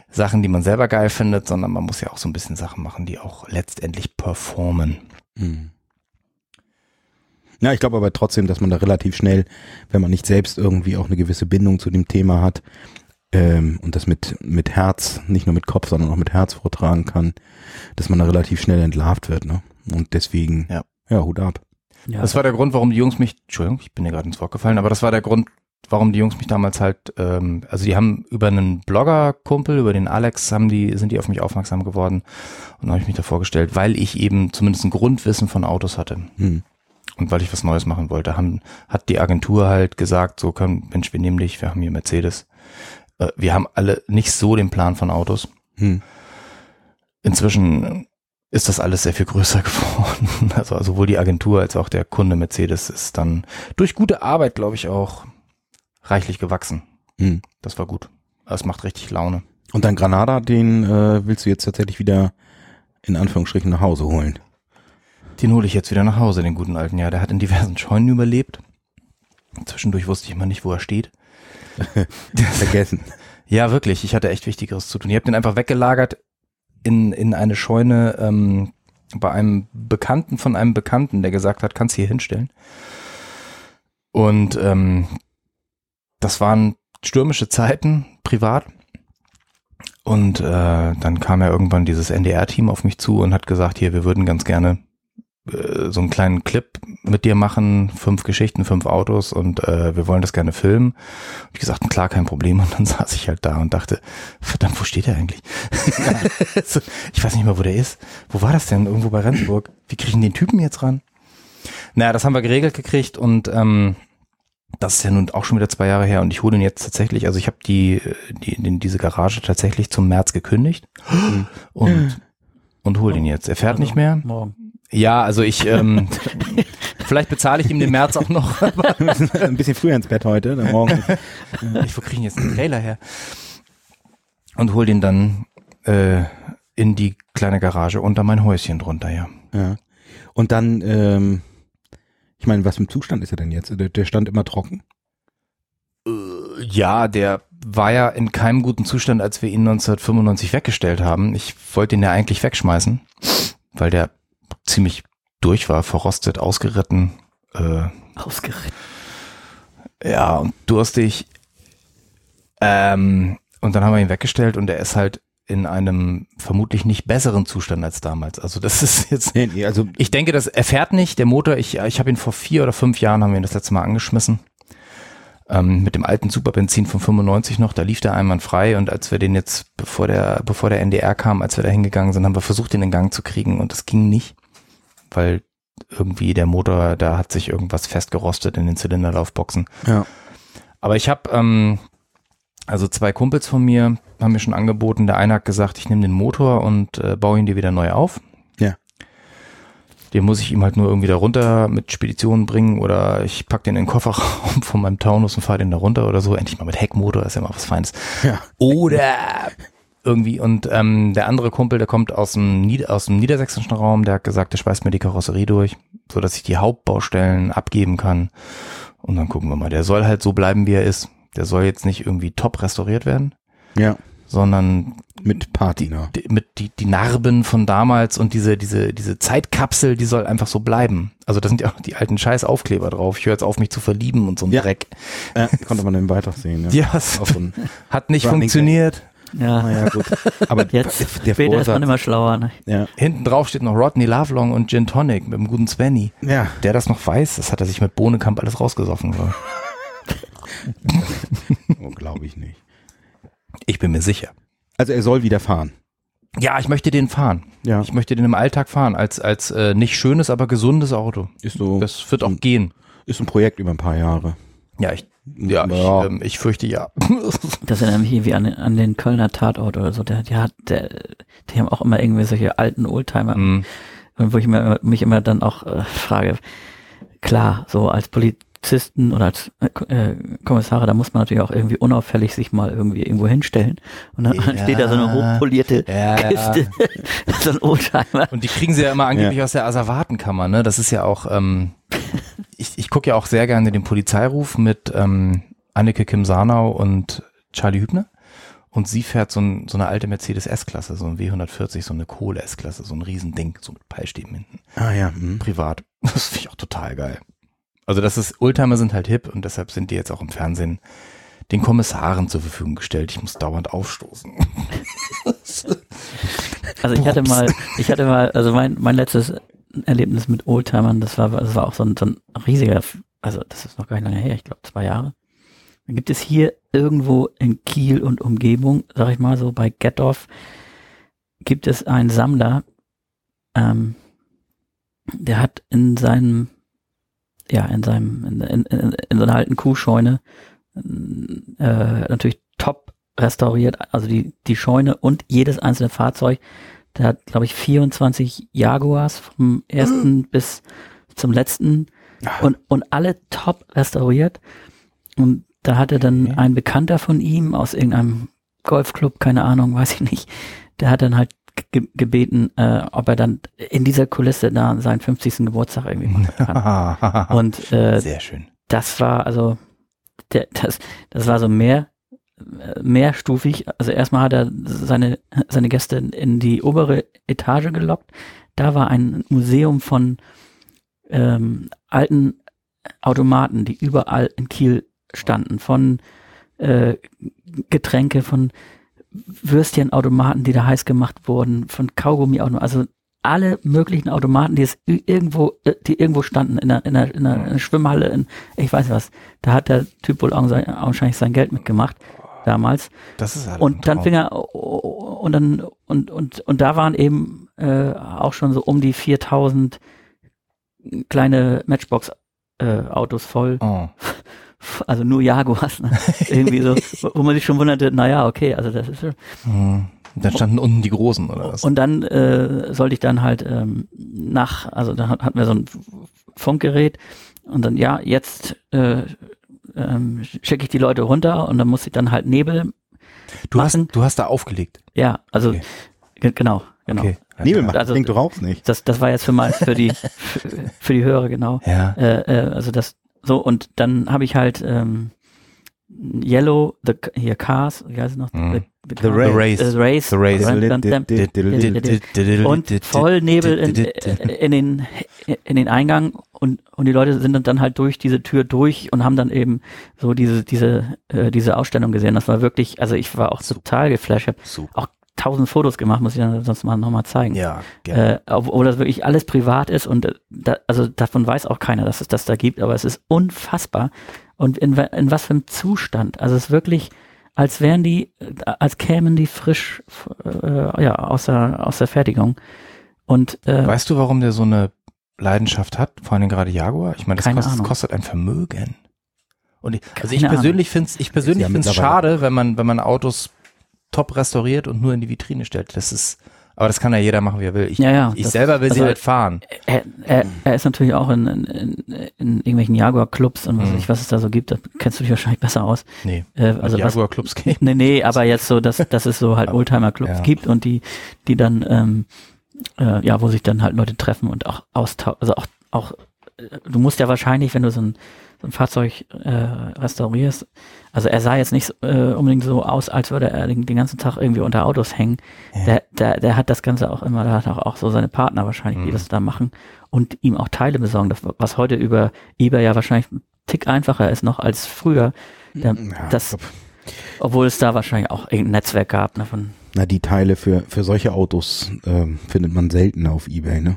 Sachen, die man selber geil findet, sondern man muss ja auch so ein bisschen Sachen machen, die auch letztendlich performen. Hm. Ja, ich glaube aber trotzdem, dass man da relativ schnell, wenn man nicht selbst irgendwie auch eine gewisse Bindung zu dem Thema hat ähm, und das mit, mit Herz, nicht nur mit Kopf, sondern auch mit Herz vortragen kann, dass man da relativ schnell entlarvt wird. Ne? Und deswegen, Ja. ja, Hut ab. Ja, Das war der Grund, warum die Jungs mich, Entschuldigung, ich bin dir gerade ins Wort gefallen, aber das war der Grund, warum die Jungs mich damals halt, ähm, also die haben über einen Blogger-Kumpel, über den Alex, haben die, sind die auf mich aufmerksam geworden und habe ich mich da vorgestellt, weil ich eben zumindest ein Grundwissen von Autos hatte. Hm. und weil ich was Neues machen wollte, haben, hat die Agentur halt gesagt, so können, Mensch, wir nehmen dich, wir haben hier Mercedes. Äh, wir haben alle nicht so den Plan von Autos. Hm. Inzwischen ist das alles sehr viel größer (laughs) geworden. Also sowohl die Agentur als auch der Kunde Mercedes ist dann durch gute Arbeit, glaube ich, auch reichlich gewachsen. Hm. Das war gut. Es macht richtig Laune. Und dein Granada, den äh, willst du jetzt tatsächlich wieder in Anführungsstrichen nach Hause holen. Den hole ich jetzt wieder nach Hause, den guten alten. Ja, der hat in diversen Scheunen überlebt. Zwischendurch wusste ich immer nicht, wo er steht. (laughs) Vergessen. Ja, wirklich. Ich hatte echt Wichtigeres zu tun. Ich habe den einfach weggelagert in, in eine Scheune ähm, bei einem Bekannten von einem Bekannten, der gesagt hat, kannst hier hinstellen. Und ähm, das waren stürmische Zeiten, privat. Und äh, dann kam ja irgendwann dieses NDR-Team auf mich zu und hat gesagt, hier, wir würden ganz gerne äh, so einen kleinen Clip mit dir machen, fünf Geschichten, fünf Autos und äh, wir wollen das gerne filmen. Hab ich gesagt, klar, kein Problem. Und dann (laughs) saß ich halt da und dachte, verdammt, wo steht er eigentlich? (laughs) so, ich weiß nicht mal, wo der ist. Wo war das denn? Irgendwo bei Rendsburg. Wie kriegen den Typen jetzt ran? Naja, das haben wir geregelt gekriegt und ähm, das ist ja nun auch schon wieder zwei Jahre her und ich hole ihn jetzt tatsächlich, also ich habe die, die, den, diese Garage tatsächlich zum März gekündigt und, und hole ihn jetzt. Er fährt also nicht mehr. Morgen. Ja, also ich, ähm, (laughs) vielleicht bezahle ich ihm den März auch noch. (laughs) Ein bisschen früher ins Bett heute, dann morgen. (laughs) ich, wo kriege ich jetzt einen Trailer her? Und hol den dann äh, in die kleine Garage unter mein Häuschen drunter, ja. Ja. Und dann, ähm, ich meine, was für ein Zustand ist er denn jetzt? Der, der stand immer trocken. Ja, der war ja in keinem guten Zustand, als wir ihn 1995 weggestellt haben. Ich wollte ihn ja eigentlich wegschmeißen, weil der ziemlich durch war, verrostet, ausgeritten. Äh, Ausgeritten. ja, und durstig. Ähm, und dann haben wir ihn weggestellt und er ist halt in einem vermutlich nicht besseren Zustand als damals. Also das (laughs) ist jetzt Nee, nee, also Ich denke, das er fährt nicht. Der Motor, ich, ich habe ihn vor vier oder fünf Jahren, haben wir ihn das letzte Mal angeschmissen. Ähm, mit dem alten Superbenzin von 95 noch, da lief der einwandfrei und als wir den jetzt, bevor der, bevor der NDR kam, als wir da hingegangen sind, haben wir versucht, den in Gang zu kriegen und das ging nicht, weil irgendwie der Motor, da hat sich irgendwas festgerostet in den Zylinderlaufboxen. ja. Aber ich habe ähm, Also zwei Kumpels von mir haben mir schon angeboten. Der eine hat gesagt, ich nehme den Motor und äh, baue ihn dir wieder neu auf. Ja. Den muss ich ihm halt nur irgendwie da runter mit Speditionen bringen oder ich pack den in den Kofferraum von meinem Taunus und fahre den da runter oder so. Endlich mal mit Heckmotor, ist ja mal was Feines. Ja. Oder irgendwie. Und ähm, der andere Kumpel, der kommt aus dem, Nied aus dem niedersächsischen Raum, der hat gesagt, der schmeißt mir die Karosserie durch, so dass ich die Hauptbaustellen abgeben kann. Und dann gucken wir mal. Der soll halt so bleiben, wie er ist. Der soll jetzt nicht irgendwie top restauriert werden, Ja. sondern Mit Patina. die, mit die, die Narben von damals und diese, diese, diese Zeitkapsel, die soll einfach so bleiben. Also da sind ja auch die alten Scheißaufkleber drauf. Ich höre jetzt auf, mich zu verlieben und so ein Ja. Dreck. Äh, konnte man den weiter sehen. Ja. (laughs) Ja, so hat nicht funktioniert. Ja, naja, gut. Aber (laughs) jetzt der später ist man Vorsatz, immer schlauer. Ne? ja, Hinten drauf steht noch Rodney Lovelong und Gin Tonic mit dem guten Svenny. ja, Der das noch weiß, das hat er sich mit Bohnekamp alles rausgesoffen. So. (laughs) oh, glaube ich nicht. Ich bin mir sicher. Also er soll wieder fahren. Ja, ich möchte den fahren. Ja, Ich möchte den im Alltag fahren, als, als äh, nicht schönes, aber gesundes Auto. ist so, Das wird auch ein, gehen. ist ein Projekt über ein paar Jahre. Ja, ich, ja, ich, Ja. ähm, ich fürchte ja. (laughs) Das erinnert mich irgendwie an, den- an den Kölner Tatort oder so. Der, der hat, der, die haben auch immer irgendwie solche alten Oldtimer, Hm. wo ich mir, mich immer dann auch äh, frage, klar, so als Polizisten oder als äh, äh, Kommissare, da muss man natürlich auch irgendwie unauffällig sich mal irgendwie irgendwo hinstellen. Und dann Ja. steht da so eine hochpolierte Ja, ja. Kiste, (laughs) so ein Oldtimer. Und die kriegen sie ja immer angeblich aus der Asservatenkammer, ne? Das ist ja auch, ähm, (laughs) ich, ich gucke ja auch sehr gerne den Polizeiruf mit ähm, Anneke Kim Sarnau und Charlie Hübner. Und sie fährt so, ein, so eine alte Mercedes S-Klasse, so ein W140, so eine Kohle S-Klasse, so ein Riesending, so mit Peilstäben hinten. Ah ja, hm. Privat. (laughs) Das finde ich auch total geil. Also das ist, Oldtimer sind halt hip und deshalb sind die jetzt auch im Fernsehen den Kommissaren zur Verfügung gestellt. Ich muss dauernd aufstoßen. (laughs) Also ich hatte mal, ich hatte mal, also mein, mein letztes Erlebnis mit Oldtimern, das war, das war auch so ein, so ein riesiger, also das ist noch gar nicht lange her, ich glaube zwei Jahre. Dann gibt es hier irgendwo in Kiel und Umgebung, sag ich mal so, bei Gettorf, gibt es einen Sammler, ähm, der hat in seinem, ja, in seinem, in, in, in, in so einer alten Kuhscheune, äh, natürlich top restauriert, also die, die Scheune und jedes einzelne Fahrzeug. Der hat, glaube ich, 24 Jaguars vom ersten bis zum letzten und, und alle top restauriert. Und da hatte dann ein Bekannter von ihm aus irgendeinem Golfclub, keine Ahnung, weiß ich nicht, der hat dann halt ge gebeten, äh, ob er dann in dieser Kulisse da seinen 50. Geburtstag irgendwie machen kann. (laughs) Und äh, Sehr schön. das war also der, das, das war so mehr mehrstufig. Also erstmal hat er seine seine Gäste in- die obere Etage gelockt. Da war ein Museum von ähm, alten Automaten, die überall in Kiel standen, von äh, Getränke, von Würstchenautomaten, die da heiß gemacht wurden, von Kaugummiautomaten, also alle möglichen Automaten, die es irgendwo, äh, die irgendwo standen in einer, in einer, in einer, in einer Schwimmhalle, in, ich weiß nicht was. Da hat der Typ wohl augen- augenscheinlich sein Geld mitgemacht damals. Das ist ein Und dann fing er und dann und und und da waren eben äh, auch schon so um die 4000 kleine Matchbox äh, Autos voll, Oh. (laughs) also nur Jaguars, ne? (laughs) irgendwie so, wo- man sich schon wunderte, naja, okay, also das ist Hm. Dann standen unten die Großen, oder was? und dann äh, sollte ich dann halt ähm, nach, also da hatten wir so ein Funkgerät und dann, ja, jetzt äh, ähm, schicke ich die Leute runter und dann muss ich dann halt Nebel, Du hast, machen. du hast da aufgelegt. ja, also Okay. ge- genau, genau. Okay. Nebel macht, Also- also, du rauchst nicht. Das, das war jetzt für mal für die (laughs) für, für die Hörer genau. Ja. Äh, äh, also das so und dann habe ich halt ähm, Yellow, the hier Cars, wie heißt es noch? Mhm. The, The Race. The Race. The. Und voll Nebel in, äh, in, den, in den Eingang und, und die Leute sind dann halt durch diese Tür durch und haben dann eben so diese, diese, äh, diese Ausstellung gesehen. Das war wirklich, also ich war auch total geflasht. Ich habe Super. auch tausend Fotos gemacht, muss ich dann sonst mal nochmal zeigen. Ja, gerne. Äh, obwohl das wirklich alles privat ist und da, also davon weiß auch keiner, dass es das da gibt, aber es ist unfassbar. Und in, in was für einem Zustand. Also es ist wirklich, als wären die, äh, als kämen die frisch äh, ja, aus, der, aus der Fertigung. Und äh, weißt du, warum der so eine Leidenschaft hat? Vor allem gerade Jaguar? Ich meine, das kostet, kostet ein Vermögen. Und ich, also ich persönlich finde es ich persönlich ja find's mittlerweile- schade, wenn man, wenn man Autos top restauriert und nur in die Vitrine stellt. Das ist, aber das kann ja jeder machen, wie er will. Ich, Ja, ja, ich selber will sie also- halt fahren. Er, er, er ist natürlich auch in, in, in, irgendwelchen Jaguar-Clubs und was, Mhm. weiß ich, was es da so gibt. Da kennst du dich wahrscheinlich besser aus. Nee. Äh, Also Jaguar-Clubs gehen. Nee, nee, aber jetzt so, dass, dass es so (laughs) halt Oldtimer-Clubs Ja. gibt und die, die dann, ähm, äh, ja, wo sich dann halt Leute treffen und auch austauschen, also auch, auch, äh, du musst ja wahrscheinlich, wenn du so ein, so ein Fahrzeug äh, restaurierst, also er sah jetzt nicht äh, unbedingt so aus, als würde er den, den ganzen Tag irgendwie unter Autos hängen. Ja. Der, der, der hat das Ganze auch immer, der hat auch, auch so seine Partner wahrscheinlich, die Mhm. das da machen und ihm auch Teile besorgen, das, was heute über eBay ja wahrscheinlich ein Tick einfacher ist noch als früher. Der, Ja, das, obwohl es da wahrscheinlich auch irgendein Netzwerk gab, ne, von na, die Teile für, für solche Autos ähm, findet man selten auf Ebay, ne?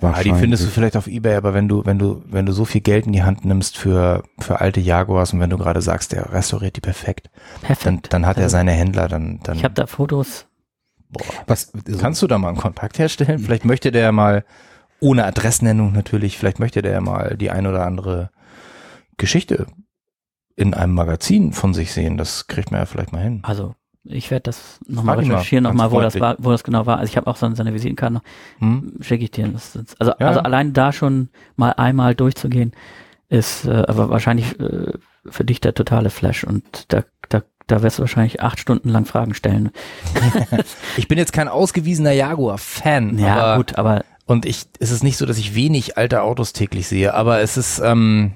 Ah, die findest du vielleicht auf Ebay, aber wenn du, wenn du, wenn du so viel Geld in die Hand nimmst für, für alte Jaguars und wenn du gerade sagst, der restauriert die perfekt, perfekt. dann, dann hat er Also, seine Händler, dann, dann Ich habe da Fotos. boah. Was, also, Kannst du da mal einen Kontakt herstellen? Vielleicht möchte der ja mal, ohne Adressnennung natürlich, vielleicht möchte der ja mal die ein oder andere Geschichte in einem Magazin von sich sehen. Das kriegt man ja vielleicht mal hin. Also ich werde das nochmal recherchieren, nochmal, wo das war, wo das genau war. Also ich habe auch so seine Visitenkarte noch, Hm? schicke ich dir. Das, ist- also, Ja. also allein da schon mal einmal durchzugehen, ist äh, aber wahrscheinlich äh, für dich der totale Flash und da, da, da wirst du wahrscheinlich acht Stunden lang Fragen stellen. (laughs) (laughs) Ich bin jetzt kein ausgewiesener Jaguar-Fan, Ja, aber gut, aber Und ich, es ist nicht so, dass ich wenig alte Autos täglich sehe, aber es ist, ähm,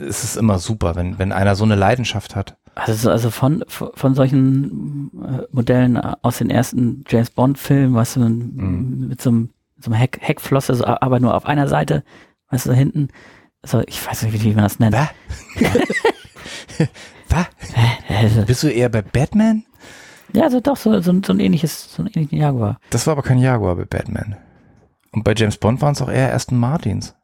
es ist immer super, wenn, wenn einer so eine Leidenschaft hat. Also, also von, von solchen äh, Modellen aus den ersten James Bond Filmen, weißt du, Mhm. mit so einem, so einem Heck, Heckflosse, so, aber nur auf einer Seite, weißt du, da hinten. Also ich weiß nicht, wie, man das nennt. Was? (laughs) Also, Bist du eher bei Batman? ja, also doch, so, so, ein- so ein ähnliches, so ein ähnlichen Jaguar. Das war aber kein Jaguar bei Batman. Und bei James Bond waren es auch eher Aston Martins.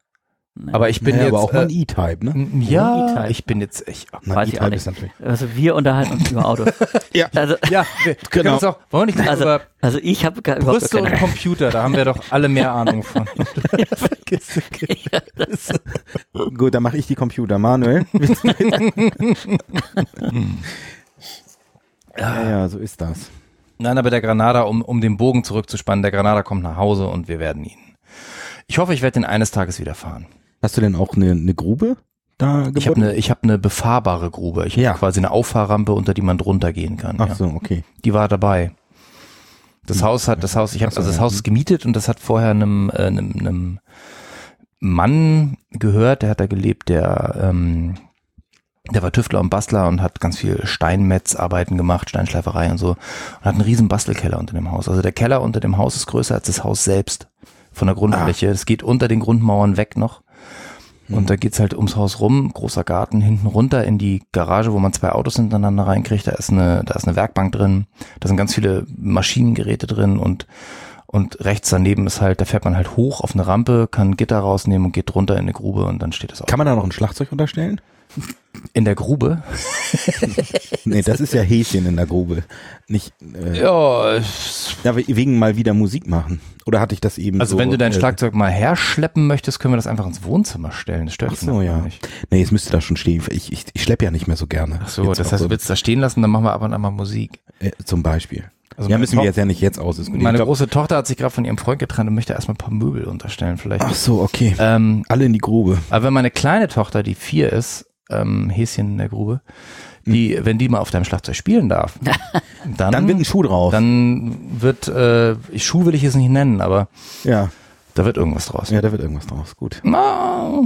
Aber ich bin naja, jetzt. aber auch mal ein äh, E-Type, ne? ja, E-Type. ich bin jetzt. Ich, Na, weiß ich auch E-Type nicht. ist natürlich. Also wir unterhalten uns über Autos. (laughs) Ja. Also, (laughs) ja, wir (laughs) Genau. uns auch, wollen wir nicht also, über also ich habe gar überhaupt Brüste keine und Computer, da haben wir doch alle mehr Ahnung von. Vergiss es. Gut, dann mache ich die Computer. Manuel. ja, ja, so ist das. Nein, aber der Granada, um, um den Bogen zurückzuspannen, der Granada kommt nach Hause und wir werden ihn. Ich hoffe, ich werde ihn eines Tages wieder fahren. Hast du denn auch eine, eine Grube da gebaut? Ich habe eine, ich habe eine befahrbare Grube. Ich Ja. habe quasi eine Auffahrrampe, unter die man drunter gehen kann. Ach ja. so, okay. Die war dabei. Das Haus hat, das Haus, ich habe also das. Haus ist gemietet und das hat vorher einem, äh, einem, einem Mann gehört, der hat da gelebt, der, ähm, der war Tüftler und Bastler und hat ganz viel Steinmetzarbeiten gemacht, Steinschleiferei und so. Und hat einen riesen Bastelkeller unter dem Haus. Also der Keller unter dem Haus ist größer als das Haus selbst von der Grundfläche. Es geht unter den Grundmauern weg noch. Und da geht's halt ums Haus rum, großer Garten, hinten runter in die Garage, wo man zwei Autos hintereinander reinkriegt. Da ist eine, da ist eine Werkbank drin, da sind ganz viele Maschinengeräte drin und und rechts daneben ist halt, da fährt man halt hoch auf eine Rampe, kann ein Gitter rausnehmen und geht runter in eine Grube und dann steht das Auto. Kann man da noch ein Schlagzeug unterstellen? In der Grube? (laughs) Nee, das ist ja Häschen in der Grube. Nicht, äh, Ja, ja, we- wegen mal wieder Musik machen. Oder hatte ich das eben also so, wenn du dein äh, Schlagzeug mal herschleppen möchtest, können wir das einfach ins Wohnzimmer stellen. Das stört Ach mich so, ja. nicht. Nee, es müsste da schon stehen. Ich, ich, ich schleppe ja nicht mehr so gerne. Ach so, Jetzt das heißt, du willst da stehen lassen, dann machen wir aber und an mal Musik. äh, zum Beispiel. Also ja, müssen wir jetzt ja nicht jetzt ausdiskutieren. Meine glaub- große Tochter hat sich gerade von ihrem Freund getrennt und möchte erstmal ein paar Möbel unterstellen, vielleicht. Ach so, okay. Ähm, Alle in die Grube. aber wenn meine kleine Tochter, die vier ist, ähm, Häschen in der Grube, die, wenn die mal auf deinem Schlagzeug spielen darf, (laughs) dann, Dann wird ein Schuh draus. dann wird, äh, ich Schuh will ich es nicht nennen, aber ja, da wird irgendwas draus. ja, da wird irgendwas draus. Gut. Na,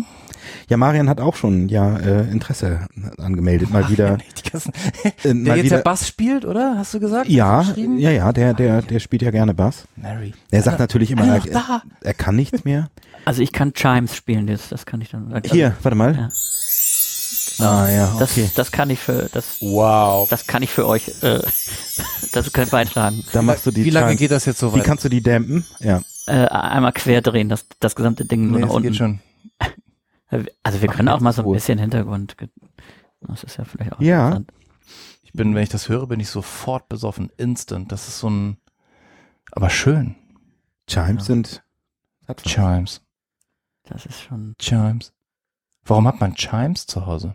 Ja, Marian hat auch schon ja äh, Interesse angemeldet, mal wieder. nicht die ganzen, Äh, (laughs) der mal jetzt wieder der Bass spielt, oder? Hast du gesagt? ja, du ja, ja, der, der, der spielt ja gerne Bass. Mary. Er sagt natürlich immer, er, da? er kann nichts mehr. Also ich kann Chimes spielen, das, das kann ich dann. Also, Hier, warte mal. Ja. Ah ja, Das, okay. das kann ich für das, Wow. das kann ich für euch äh, (laughs) dazu kann ich beitragen. Da machst du die Wie lange Chimes. geht das jetzt so Wie weit? kannst du die dämpen? Ja. Äh, einmal quer drehen, das, das gesamte Ding nur Nee, nach das unten. geht schon. (laughs) Also wir können auch mal so ein bisschen Hintergrund. Das ist ja vielleicht auch Ja. interessant. Ich bin, wenn ich das höre, bin ich sofort besoffen. Instant. Das ist so ein, aber schön. Chimes Ja. sind. Chimes. Das ist schon. Chimes. Warum hat man Chimes zu Hause?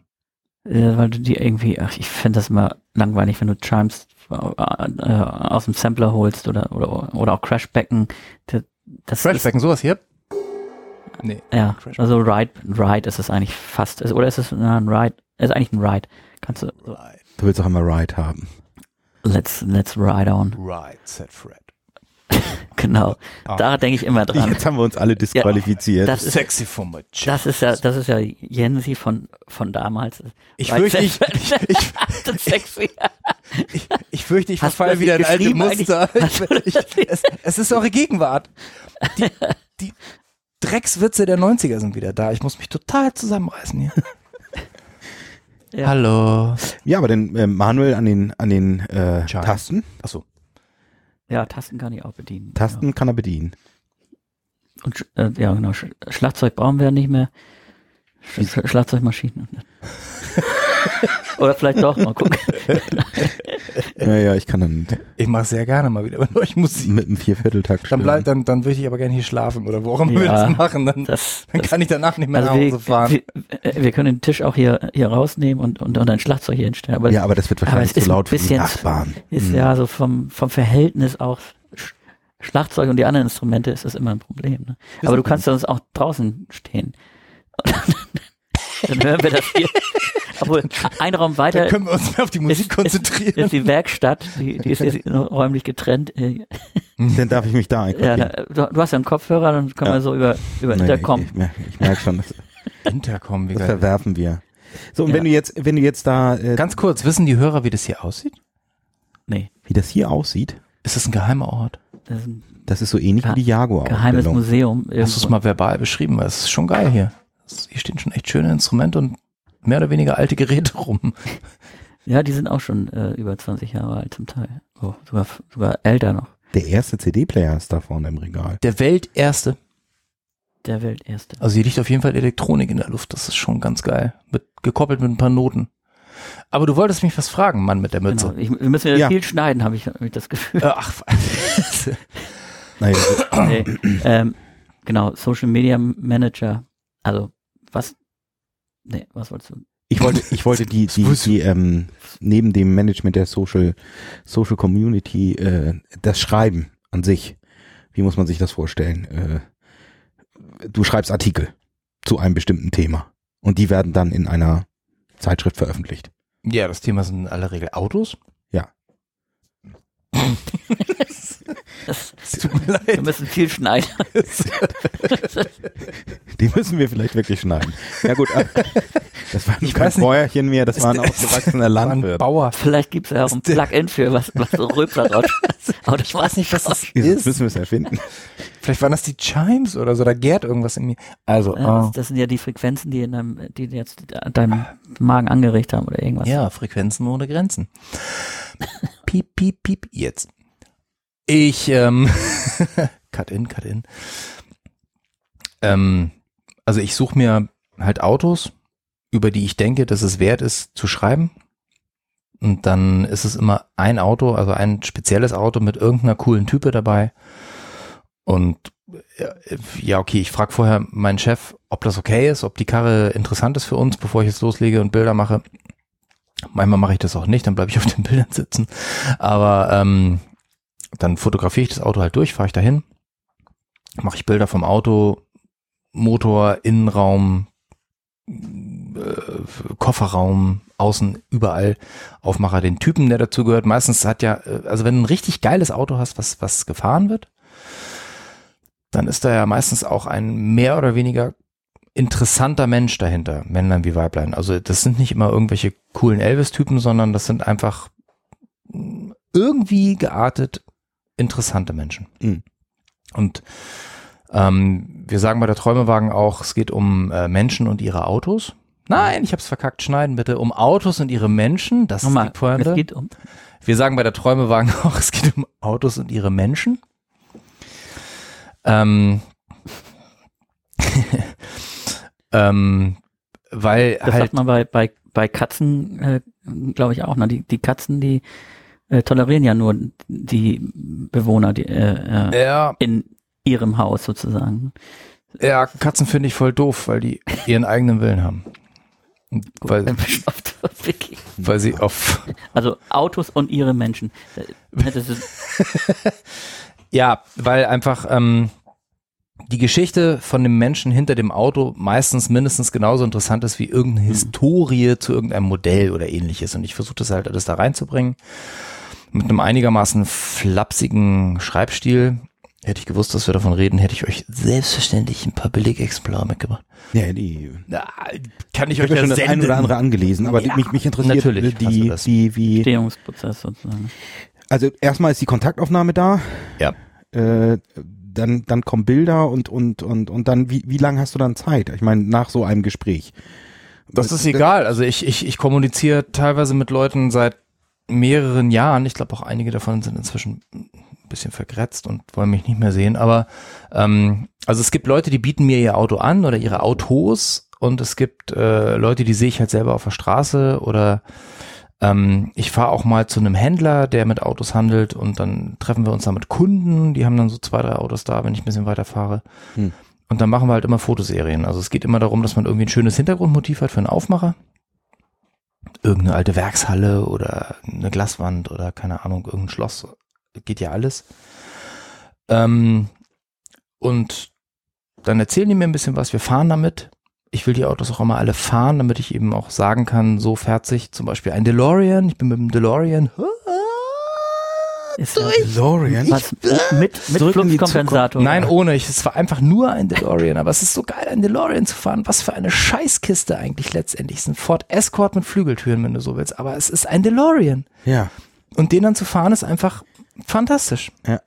Äh, weil du die irgendwie, ach, ich finde das immer langweilig, wenn du Chimes äh, äh, aus dem Sampler holst oder oder oder auch Crashbecken. Das, Crashbacken, sowas hier? Nee. ja, also Ride, Ride ist es eigentlich fast, ist, oder ist es na, ein Ride? Ist eigentlich ein Ride. Kannst du so, Du willst auch immer Ride haben. let's let's ride on. Right, said Fred. Genau. Ah. Da denke ich immer dran. Jetzt haben wir uns alle disqualifiziert. Das ist Sexy for my das ist ja das ist ja Jensi von von damals. Ich fürchte, ich, ich, ich, (laughs) sexy. ich, ich fürchte, ich verfalle wieder in alte Muster. Ich, ich, es, es ist eure Gegenwart. Die, die Dreckswitze der 90er sind wieder da. Ich muss mich total zusammenreißen hier. Ja. Hallo. ja, aber den äh, Manuel an den an den äh. Tasten. Achso. Ja, Tasten kann ich auch bedienen. Tasten kann er bedienen. Ja. Und äh, ja, genau. Sch Schlagzeug brauchen wir nicht mehr. Sch Schlagzeugmaschinen. (laughs) Oder vielleicht doch, mal gucken. (laughs) Ja, ja, ich kann dann Ich mache sehr gerne mal wieder mit euch Musik. mit einem Viervierteltakt Dann stimmen. bleib, dann, dann würde ich aber gerne hier schlafen oder wo auch immer wir Ja, das machen. Dann, Das, dann das, kann ich danach nicht mehr also nach wir, Hause fahren. wir, äh, wir können den Tisch auch hier, hier rausnehmen und, und, und ein Schlagzeug hier hinstellen. Aber Ja, aber das wird wahrscheinlich zu ein laut für die bisschen- Nachbarn. ist Hm. ja so vom, vom Verhältnis auch Sch Schlagzeug und die anderen Instrumente ist das immer ein Problem. Ne? Aber du kannst sonst auch draußen stehen. (laughs) Dann hören wir das hier. (laughs) Obwohl, ein Raum Dann weiter können wir uns mehr auf die Musik ist, konzentrieren. ist die Werkstatt, die, die ist jetzt räumlich getrennt. (laughs) Dann darf ich mich da Ja, einquartieren. da, du, du hast ja einen Kopfhörer, dann kann Ja. man so über, über Nee, Intercom. Ich, ich, merk- ich merke schon, das, (laughs) Intercom, wie das geil. verwerfen wir. So, und Ja. wenn du jetzt, wenn du jetzt da, äh, Ganz kurz, wissen die Hörer, wie das hier aussieht? Nee, wie das hier aussieht, Ist das ein geheimer Ort? das ist ein das ist so ähnlich wie die Jaguar. geheimes Museum. Hast du es irgendwo. mal verbal beschrieben? Weil es ist schon geil hier. Hier stehen schon echt schöne Instrumente und mehr oder weniger alte Geräte (laughs) rum. Ja, die sind auch schon äh, über 20 Jahre alt zum Teil. Oh, sogar, sogar älter noch. Der erste CD-Player ist da vorne im Regal. Der welterste. Der Welterste. Also hier liegt auf jeden Fall Elektronik in der Luft. Das ist schon ganz geil. Mit, gekoppelt mit ein paar Noten. Aber du wolltest mich was fragen, Mann mit der Mütze. Genau. Ich, wir müssen Ja. viel schneiden, habe ich, hab ich das Gefühl. Äh, ach, (laughs) Naja, nee, ähm, genau, Social Media Manager. Also, was? Nee, was wolltest du? ich wollte, ich wollte die, (laughs) die, die ähm, neben dem Management der Social, Social Community, äh, das Schreiben an sich. Wie muss man sich das vorstellen? Äh, du schreibst Artikel zu einem bestimmten Thema und die werden dann in einer Zeitschrift veröffentlicht. ja, das Thema sind in aller Regel Autos. Ja. (laughs) (laughs) Das, Es (laughs) tut mir wir leid. müssen viel schneiden. (laughs) Die müssen wir vielleicht wirklich schneiden. Ja gut, äh, das war Ich kein. Bäuerchen mehr, das war ein ausgewachsener (laughs) Landwirt. Bauer. Vielleicht gibt es ja auch ein Plugin für was, was so raus. Aber ich weiß nicht, was das ist. Jetzt müssen wir es erfinden. Vielleicht waren das die Chimes oder so, da gärt irgendwas in mir. Also, Ja, das, das sind ja die Frequenzen, die in deinem, die jetzt deinem Magen angeregt haben oder irgendwas. ja, Frequenzen ohne Grenzen. piep, piep, piep, jetzt. Ich, ähm, (laughs) cut in, cut in. Ähm, also ich suche mir halt Autos, über die ich denke, dass es wert ist zu schreiben. Und dann ist es immer ein Auto, also ein spezielles Auto mit irgendeiner coolen Type dabei. Und ja, okay, ich frage vorher meinen Chef, ob das okay ist, ob die Karre interessant ist für uns, bevor ich jetzt loslege und Bilder mache. Manchmal mache ich das auch nicht, dann bleibe ich auf den Bildern sitzen. Aber ähm, dann fotografiere ich das Auto halt durch, fahre ich dahin, mache ich Bilder vom Auto, Motor, Innenraum, äh, Kofferraum, außen, überall, Aufmacher, den Typen, der dazu gehört. Meistens hat ja, äh, also wenn du ein richtig geiles Auto hast, was, was gefahren wird, dann ist da ja meistens auch ein mehr oder weniger interessanter Mensch dahinter, Männlein wie Weiblein. Also das sind nicht immer irgendwelche coolen Elvis-Typen, sondern das sind einfach mh, irgendwie geartet interessante Menschen. Mhm. Und ähm, wir sagen bei der Träumewagen auch, es geht um äh, Menschen und ihre Autos. Nein, ich hab's verkackt, schneiden bitte. Um Autos und ihre Menschen, das Nochmal, ist die Pointe. es geht um, Wir sagen bei der Träumewagen (laughs) auch, es geht um Autos und ihre Menschen. Ähm, (laughs) ähm, weil das halt, sagt man bei, bei, bei Katzen, äh, glaube ich auch, ne? Die, die Katzen, die äh, tolerieren ja nur die Bewohner die, äh, äh, ja, in ihrem Haus sozusagen. ja, Katzen finde ich voll doof, weil die ihren eigenen Willen haben. weil, weil sie auf, Also Autos und ihre Menschen. Äh, (laughs) ja, weil einfach ähm, die Geschichte von dem Menschen hinter dem Auto meistens mindestens genauso interessant ist wie irgendeine Historie zu irgendeinem Modell oder ähnliches. Und ich versuche das halt alles da reinzubringen. Mit einem einigermaßen flapsigen Schreibstil. Hätte ich gewusst, dass wir davon reden, hätte ich euch selbstverständlich ein paar Billigexemplare mitgebracht. Ja, die. Na, kann ich Ich euch ja schon das ein oder andere angelesen, aber Ja, mich, mich interessiert natürlich hast du die, das. die, wie, Stehungsprozess sozusagen. also erstmal ist die Kontaktaufnahme da. Ja. Äh, dann, dann kommen Bilder und, und, und, und dann, wie, wie lange hast du dann Zeit? Ich meine, nach so einem Gespräch. Das ist egal. Also ich, ich, ich kommuniziere teilweise mit Leuten seit mehreren Jahren. Ich glaube auch einige davon sind inzwischen ein bisschen vergrätzt und wollen mich nicht mehr sehen. Aber ähm, also es gibt Leute, die bieten mir ihr Auto an oder ihre Autos und es gibt äh, Leute, die sehe ich halt selber auf der Straße oder ähm, ich fahre auch mal zu einem Händler, der mit Autos handelt und dann treffen wir uns da mit Kunden, die haben dann so zwei, drei Autos da, wenn ich ein bisschen weiter fahre. Hm. Und dann machen wir halt immer Fotoserien. Also es geht immer darum, dass man irgendwie ein schönes Hintergrundmotiv hat für einen Aufmacher. Irgendeine alte Werkshalle oder eine Glaswand oder keine Ahnung, irgendein Schloss. Geht ja alles. Ähm, und dann erzählen die mir ein bisschen was. Wir fahren damit. Ich will die Autos auch immer alle fahren, damit ich eben auch sagen kann, so fährt sich zum Beispiel ein DeLorean. Ich bin mit dem DeLorean. Ist ja, DeLorean? was, mit mit Fluxkompensator. Nein, ohne. Ich, es war einfach nur ein DeLorean. Aber es ist so geil, ein DeLorean zu fahren. Was für eine Scheißkiste eigentlich letztendlich. Es ist ein Ford Escort mit Flügeltüren, wenn du so willst. Aber es ist ein DeLorean. Ja. Und den dann zu fahren ist einfach fantastisch. Ja.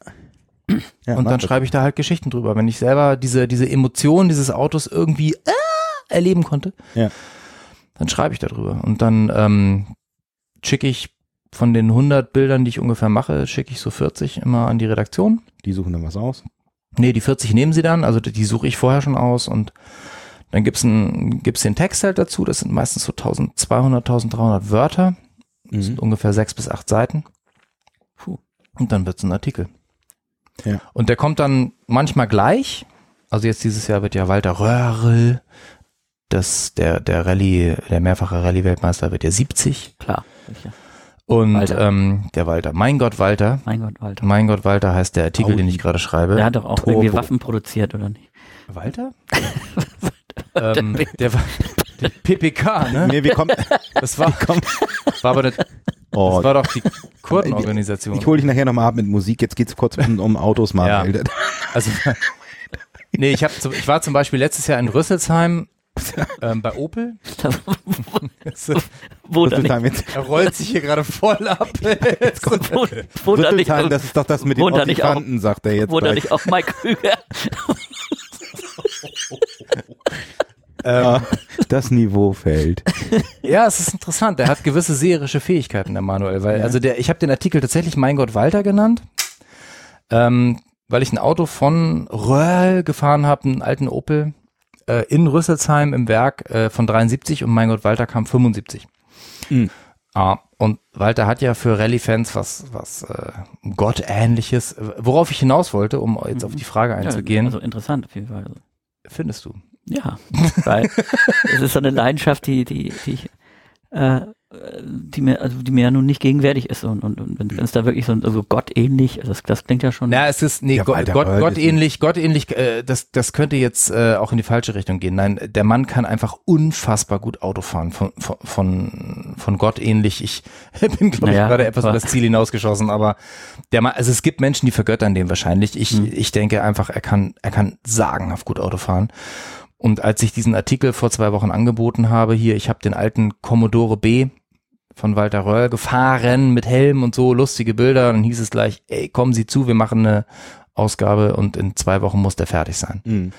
ja und dann schreibe ich da halt Geschichten drüber. Wenn ich selber diese, diese Emotion dieses Autos irgendwie äh, erleben konnte, Ja. dann schreibe ich darüber. Und dann ähm, schicke ich von den 100 Bildern, die ich ungefähr mache, schicke ich so 40 immer an die Redaktion. Die suchen dann was aus. Nee, die 40 nehmen sie dann, also die suche ich vorher schon aus und dann gibt's ein, gibt's den Text halt dazu, das sind meistens so 1200, 1300 Wörter, das sind Mhm. ungefähr sechs bis acht Seiten Puh. und dann wird's ein Artikel. Ja. Und der kommt dann manchmal gleich, also jetzt dieses Jahr wird ja Walter Röhrl, das, der, der Rallye, der mehrfache Rallye-Weltmeister wird ja 70 Klar. sicher. Und Walter. Ähm, der Walter, mein Gott Walter, Mein Gott, Walter. mein Gott Walter heißt der Artikel, den ich gerade schreibe. Der hat doch auch Turbo. irgendwie Waffen produziert, oder nicht? Walter? (laughs) ähm, der war der PPK, ne? Nee, wir kommen. Das war, (laughs) war aber eine, das Oh, war doch die (laughs) Kurdenorganisation. ich hole dich nachher nochmal ab mit Musik. Jetzt geht's kurz um, um Autos, Manuel. Also, nee, ich, hab, ich war zum Beispiel letztes Jahr in Rüsselsheim (laughs) ähm, bei Opel. (laughs) Wo da nicht, jetzt, Er rollt sich hier gerade voll ab. (laughs) wo, wo da nicht, das ist doch das mit den Ottifanten, sagt er jetzt. wo da gleich. nicht auch Mike Krüger. Ja, das Niveau fällt. Ja, es ist interessant. Der hat gewisse seherische Fähigkeiten, der Manuel. Weil, Ja. also der, ich habe den Artikel tatsächlich Mein Gott Walter genannt, ähm, weil ich ein Auto von Röhrl gefahren habe, einen alten Opel, äh, in Rüsselsheim im Werk äh, von 73 und Mein Gott Walter kam 75. Mhm. Ah, und Walter hat ja für Rallye-Fans was, was äh, Gottähnliches. Worauf ich hinaus wollte, um jetzt auf die Frage einzugehen, Also interessant auf jeden Fall. Also, findest du? Ja, weil (laughs) es ist so eine Leidenschaft, die, die, die ich, äh, die mir, also die mir ja nun nicht gegenwärtig ist und, und, und wenn es da wirklich so, so gottähnlich, also das, das klingt ja schon. Na, es ist, nee, Ja, Gott, Gott, Röhrl Gott ist ein- ähnlich, Gott ähnlich, äh, das, das könnte jetzt äh, auch in die falsche Richtung gehen. Nein, der Mann kann einfach unfassbar gut Auto fahren, von, von, von, von Gott ähnlich. Ich (laughs) bin, glaube ich, Naja, gerade etwas über das Ziel hinausgeschossen, aber der Mann, also es gibt Menschen, die vergöttern den wahrscheinlich. Ich, Hm. ich denke einfach, er kann, er kann sagenhaft gut Auto fahren. Und als ich diesen Artikel vor zwei Wochen angeboten habe, hier, ich habe den alten Commodore B von Walter Röhrl gefahren mit Helm und so, lustige Bilder. Dann hieß es gleich, ey, kommen Sie zu, wir machen eine Ausgabe und in zwei Wochen muss der fertig sein. Mhm.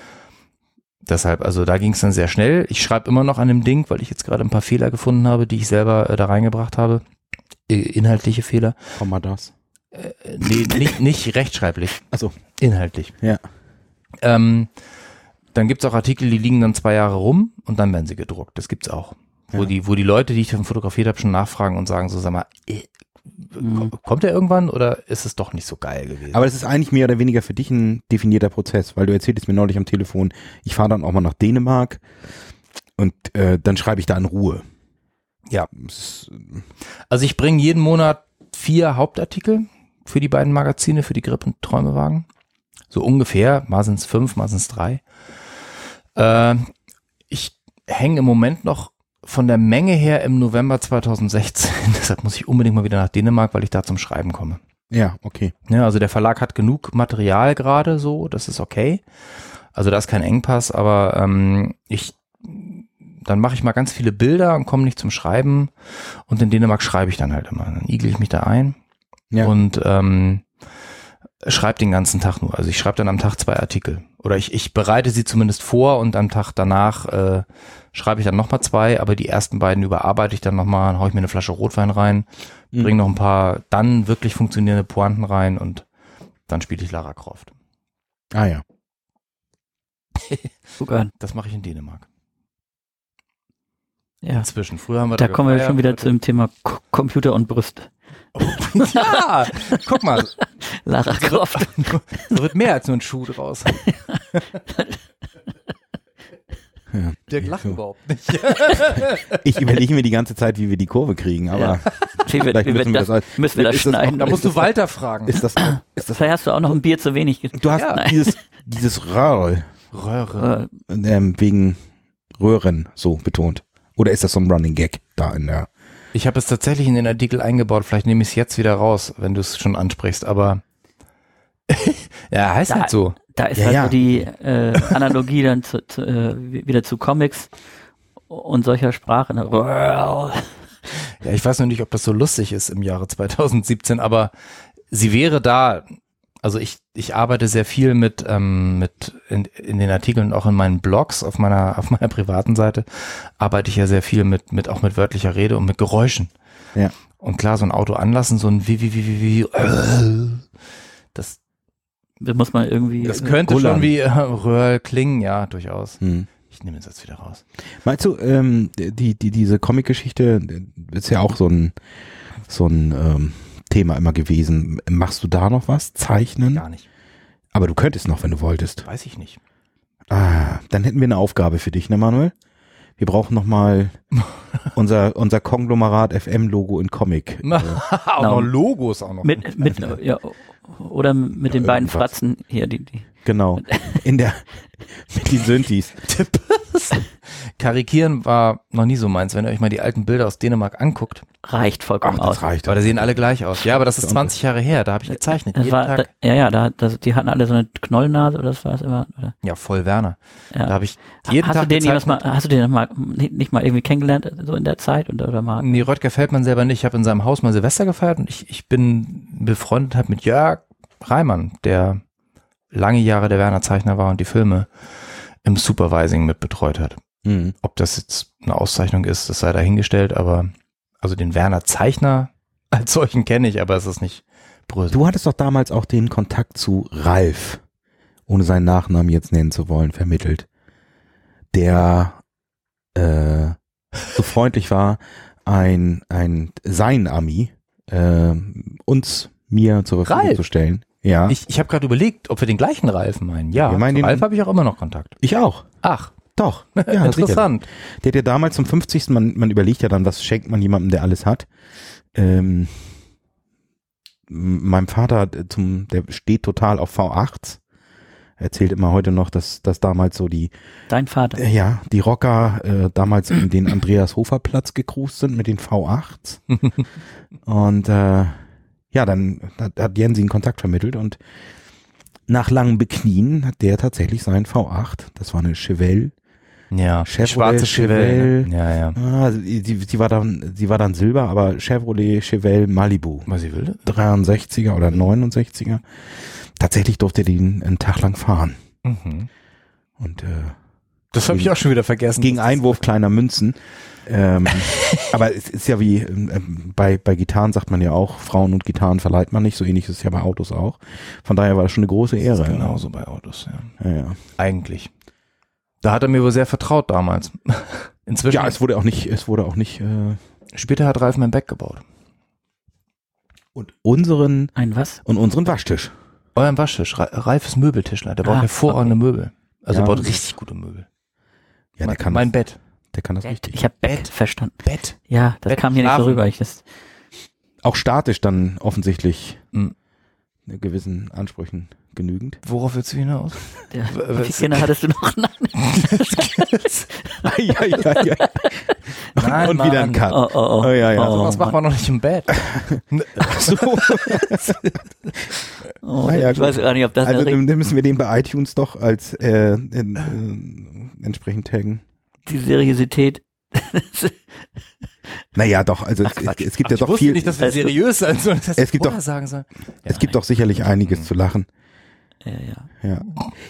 Deshalb, also da ging es dann sehr schnell. Ich schreibe immer noch an dem Ding, weil ich jetzt gerade ein paar Fehler gefunden habe, die ich selber äh, da reingebracht habe. Inhaltliche Fehler. Komm mal das. Äh, nee, nicht, nicht rechtschreiblich, Also, inhaltlich. ja. Ähm, dann gibt's auch Artikel, die liegen dann zwei Jahre rum und dann werden sie gedruckt. Das gibt's auch. Wo, Ja. die, wo die Leute, die ich dann fotografiert habe, schon nachfragen und sagen so, sag mal, äh, Mhm. kommt er irgendwann oder ist es doch nicht so geil gewesen? Aber das ist eigentlich mehr oder weniger für dich ein definierter Prozess, weil du erzähltest mir neulich am Telefon, ich fahre dann auch mal nach Dänemark Und äh, dann schreibe ich da in Ruhe. Ja. Es ist, Also ich bringe jeden Monat vier Hauptartikel für die beiden Magazine, für die Grip und Träumewagen. So ungefähr, mal sind es fünf, mal sind es drei. Äh, ich hänge im Moment noch von der Menge her im November 2016. (laughs) Deshalb muss ich unbedingt mal wieder nach Dänemark, weil ich da zum Schreiben komme. ja, okay. Ja, also der Verlag hat genug Material gerade so, das ist okay. Also da ist kein Engpass, aber ähm, ich dann mache ich mal ganz viele Bilder und komme nicht zum Schreiben und in Dänemark schreibe ich dann halt immer. Dann igel ich mich da ein Ja. und ähm, schreibe den ganzen Tag nur. Also ich schreibe dann am Tag zwei Artikel. Oder ich, ich bereite sie zumindest vor und am Tag danach äh, schreibe ich dann nochmal zwei, aber die ersten beiden überarbeite ich dann nochmal, hau ich mir eine Flasche Rotwein rein, Mhm. bringe noch ein paar dann wirklich funktionierende Pointen rein und dann spiele ich Lara Croft. Ah ja. (laughs) Guck an. Das mache ich in Dänemark. Ja. Inzwischen. Früher haben wir Da da kommen wir schon wieder heute- zum Thema K Computer und Brüste. (laughs) ja, guck mal, Lara Croft. (laughs) so wird mehr als nur ein Schuh draus. (laughs) ja. Dirk lacht So. überhaupt nicht. Ich überlege mir die ganze Zeit, wie wir die Kurve kriegen, aber Wie wir, Vielleicht wie wir müssen wir das, das- müssen wir das schneiden. Da musst du Walter fragen. ist das, ist das, Vielleicht hast du auch noch ein Bier zu wenig. ge- du hast Ja. dieses, dieses Röhrl, Röhre. Äh, ähm, wegen Röhren so betont. Oder ist das so ein Running Gag da in der, Ich habe es tatsächlich in den Artikel eingebaut. Vielleicht nehme ich es jetzt wieder raus, wenn du es schon ansprichst. Aber (laughs) ja, heißt Da- halt so. Da ist Ja, halt ja. die äh, Analogie dann zu, zu, äh, wieder zu Comics und solcher Sprache. Ne? Ja, ich weiß noch nicht, ob das so lustig ist im Jahre 2017, aber sie wäre da. Also ich, ich arbeite sehr viel mit, ähm, mit in, in den Artikeln und auch in meinen Blogs auf meiner, (laughs) auf meiner privaten Seite arbeite ich ja sehr viel mit, mit auch mit wörtlicher Rede und mit Geräuschen. Ja. Und klar, so ein Auto anlassen, so ein wie, wie, wie, wie, wie, äh, das, Das muss man irgendwie. das könnte Gullern. schon wie äh, Röhrl klingen, ja, durchaus. hm. Ich nehme den Satz wieder raus. Meinst du, ähm, die, die, diese Comic-Geschichte ist ja auch so ein, so ein ähm, Thema immer gewesen. Machst du da noch was? Zeichnen? Gar nicht. Aber du könntest noch, wenn du wolltest. Weiß ich nicht. Ah, dann hätten wir eine Aufgabe für dich, ne Manuel? Wir brauchen noch mal (laughs) unser, unser Konglomerat FM-Logo in Comic. Äh, (laughs) auch Genau. noch Logos auch noch. mit, mit, (laughs) ja, oder mit den beiden Irgendwas. Fratzen hier, die, die. Genau. (laughs) In der, mit den Synthes. (laughs) Karikieren war noch nie so meins. Wenn ihr euch mal die alten Bilder aus Dänemark anguckt, reicht vollkommen aus. das reicht. aber da sehen alle gleich aus. Ja, aber das ist 20 Jahre her, da habe ich gezeichnet. Das Jeden war, da, Tag. ja, ja, da, das, die hatten alle so eine Knollnase oder das war es immer. Oder? Ja, voll Werner. Ja. Da habe ich jeden hast Tag du den jemals gezeichnet. mal, hast du den mal nicht, nicht mal irgendwie kennengelernt so in der Zeit oder, oder mal? Nee, Röttger Feldmann selber nicht. Ich habe in seinem Haus mal Silvester gefeiert und ich, ich bin befreundet halt mit Jörg Reimann, der lange Jahre der Werner Zeichner war und die Filme im Supervising mit betreut hat. Mhm. Ob das jetzt eine Auszeichnung ist, das sei dahingestellt, aber also den Werner Zeichner (laughs) als solchen kenne ich, aber es ist nicht Brösel. Du hattest doch damals auch den Kontakt zu Ralf, ohne seinen Nachnamen jetzt nennen zu wollen, vermittelt, der äh, so freundlich war, ein, ein sein Ami äh, uns mir zur Verfügung Ralf? zu stellen. Ja, ich, Ich, ich habe gerade überlegt, ob wir den gleichen Ralf meinen. Ja, Wir meinen zu den- Ralf habe ich auch immer noch Kontakt. auch. Ach, Doch. (laughs) Ja, interessant. Der hat ja damals zum 50. Man, man überlegt ja dann, was schenkt man jemandem, der alles hat. Ähm, meinem Vater, äh, zum, der steht total auf V8s. Er erzählt immer heute noch, dass, dass damals so die, Dein Vater. äh, ja, die Rocker äh, damals in den Andreas Hofer Platz gecruised sind mit den V8s. (laughs) und äh, ja, dann hat, hat Jensi einen Kontakt vermittelt und nach langem Beknien hat der tatsächlich seinen V8, das war eine Chevelle, Ja, Chevrolet, schwarze Chevelle. ne? Ja, ja. Ah, sie, sie, sie war dann, sie war dann Silber, aber Chevrolet Chevelle Malibu. Was ich will? 63er oder 69er. Tatsächlich durfte er den einen Tag lang fahren. Mhm. Und äh, Das habe ich auch schon wieder vergessen. gegen Einwurf kleiner Münzen. Ähm, (laughs) aber es ist ja wie ähm, bei, bei Gitarren sagt man ja auch, Frauen und Gitarren verleiht man nicht, so ähnlich ist es ja bei Autos auch. Von daher war das schon eine große Das Ehre. ist genauso bei Autos, ja. Ja, ja. Eigentlich. Da hat er mir wohl sehr vertraut damals. (laughs) Inzwischen. ja, es wurde auch nicht, es wurde auch nicht äh, später hat Ralf mein Back gebaut. und unseren Ein was? und unseren Waschtisch. Euren Waschtisch. Ra- Ralf ist Möbeltischler. Der baut Ah, hervorragende Möbel. Also Ja. er baut richtig gute Möbel. Ja, der mein, kann mein Bett. Der kann das Bett. richtig. Ich habe Bett Bett. verstanden. Bett. Ja, das Bett kam hier nicht so rüber. Ich das, Auch statisch dann offensichtlich Mhm. gewissen Ansprüchen genügend. Worauf willst du hinaus? der, W- wie Kinder hattest du noch? (laughs) Nein. ja, ja, ja. Nein, Und wieder ein. Cut. Oh, oh, oh. Oh, ja, ja. Oh, Was macht man noch nicht im Bett? (laughs) Ach so. (laughs) Oh, ja, ich gut. weiß gar nicht, ob das Also dann müssen wir den bei iTunes doch als äh, in, äh, entsprechend taggen. Die Seriosität. (laughs) Naja, doch, also es, Quatsch. es gibt Ach, ja ich doch wusste viel, nicht, dass wir Also- seriös sein sollen. dass Es gibt doch- sagen soll. es gibt doch sicherlich einiges zu lachen. ja, ja. Ja.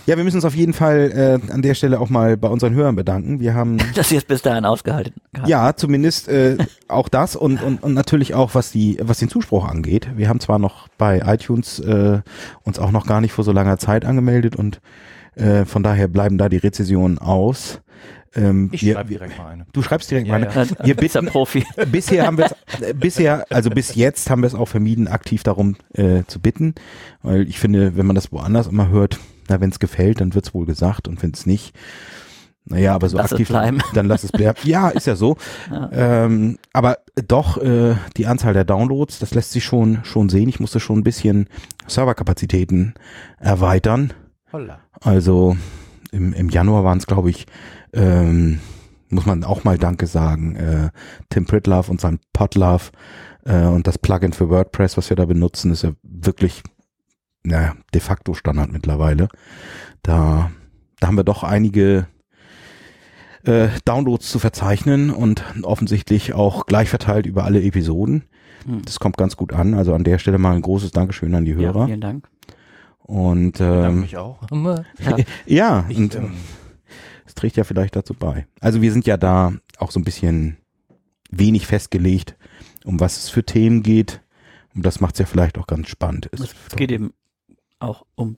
ja, wir müssen uns auf jeden Fall äh, an der Stelle auch mal bei unseren Hörern bedanken. Wir haben (laughs) Dass sie es bis dahin ausgehalten haben. ja zumindest äh, auch das und, und, und natürlich auch was die was den Zuspruch angeht. Wir haben zwar noch bei iTunes äh, uns auch noch gar nicht vor so langer Zeit angemeldet und äh, von daher bleiben da die Rezessionen aus. Ähm, Ich wir, schreibe direkt mal eine. du schreibst direkt Ja, meine. ja. Ja, Wir bitten- Profi. bisher haben wir es, äh, bisher, also bis jetzt haben wir es auch vermieden, aktiv darum äh, zu bitten, weil ich finde, wenn man das woanders immer hört, na, wenn es gefällt, dann wird es wohl gesagt und wenn es nicht, naja, aber so Lass es aktiv, bleiben. dann lass es bleiben. Ja, ist ja so. Ja. Ähm, aber doch, äh, die Anzahl der Downloads, das lässt sich schon, schon sehen. Ich musste schon ein bisschen Serverkapazitäten erweitern. Holla. Also im, im Januar waren es, glaube ich, ähm, muss man auch mal Danke sagen, äh, Tim Pritlove und sein Podlove äh, und das Plugin für WordPress, was wir da benutzen, ist ja wirklich naja, de facto Standard mittlerweile. Da, da haben wir doch einige äh, Downloads zu verzeichnen und offensichtlich auch gleich verteilt über alle Episoden. Hm. Das kommt ganz gut an. Also an der Stelle mal ein großes Dankeschön an die Ja, Hörer. vielen Dank. und Danke ähm, mich auch. Ja, (laughs) ja, Ich, und ähm, es trägt ja vielleicht dazu bei. Also wir sind ja da auch so ein bisschen wenig festgelegt, um was es für Themen geht. Und das macht es ja vielleicht auch ganz spannend. Es- es geht eben auch um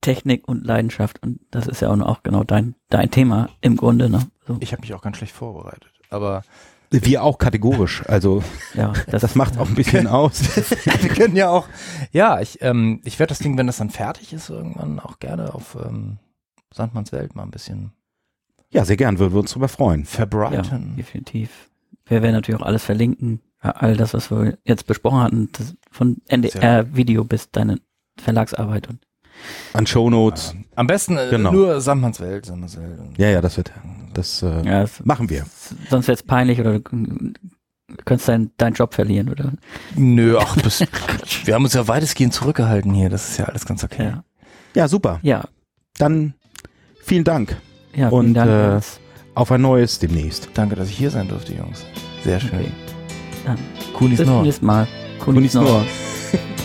Technik und Leidenschaft und das ist ja auch, auch genau dein, dein Thema im Grunde. Ne? So, ich habe mich auch ganz schlecht vorbereitet. Aber wir auch kategorisch. Also ja, (laughs) das, macht auch ein bisschen aus. (laughs) wir können ja auch. Ja, ich, ähm, ich werde das Ding, wenn das dann fertig ist, irgendwann auch gerne auf ähm, Sandmanns Welt mal ein bisschen Ja, sehr gern, würden wir uns darüber freuen. Ja, verbreiten. definitiv. Wir werden natürlich auch alles verlinken. Ja, all das, was wir jetzt besprochen hatten, das von NDR-Video bis deine Verlagsarbeit und An Shownotes. Ähm, Am besten äh, Genau. nur Sandmanns Welt. Sandmanns Welt. Ja, ja, das wird, das äh, ja, es, machen wir. sonst wird's peinlich oder du könntest deinen deinen Job verlieren oder Nö, ach, (laughs) das, wir haben uns ja weitestgehend zurückgehalten hier. Das ist ja alles ganz okay. ja. Ja, super. Ja, Dann vielen Dank. ja, Und, vielen Dank. äh. Auf ein neues demnächst. Danke, dass ich hier sein durfte, Jungs. Sehr schön. Okay. Dann Kunis bis zum Nord. nächsten Mal. Kunis Nord. (laughs)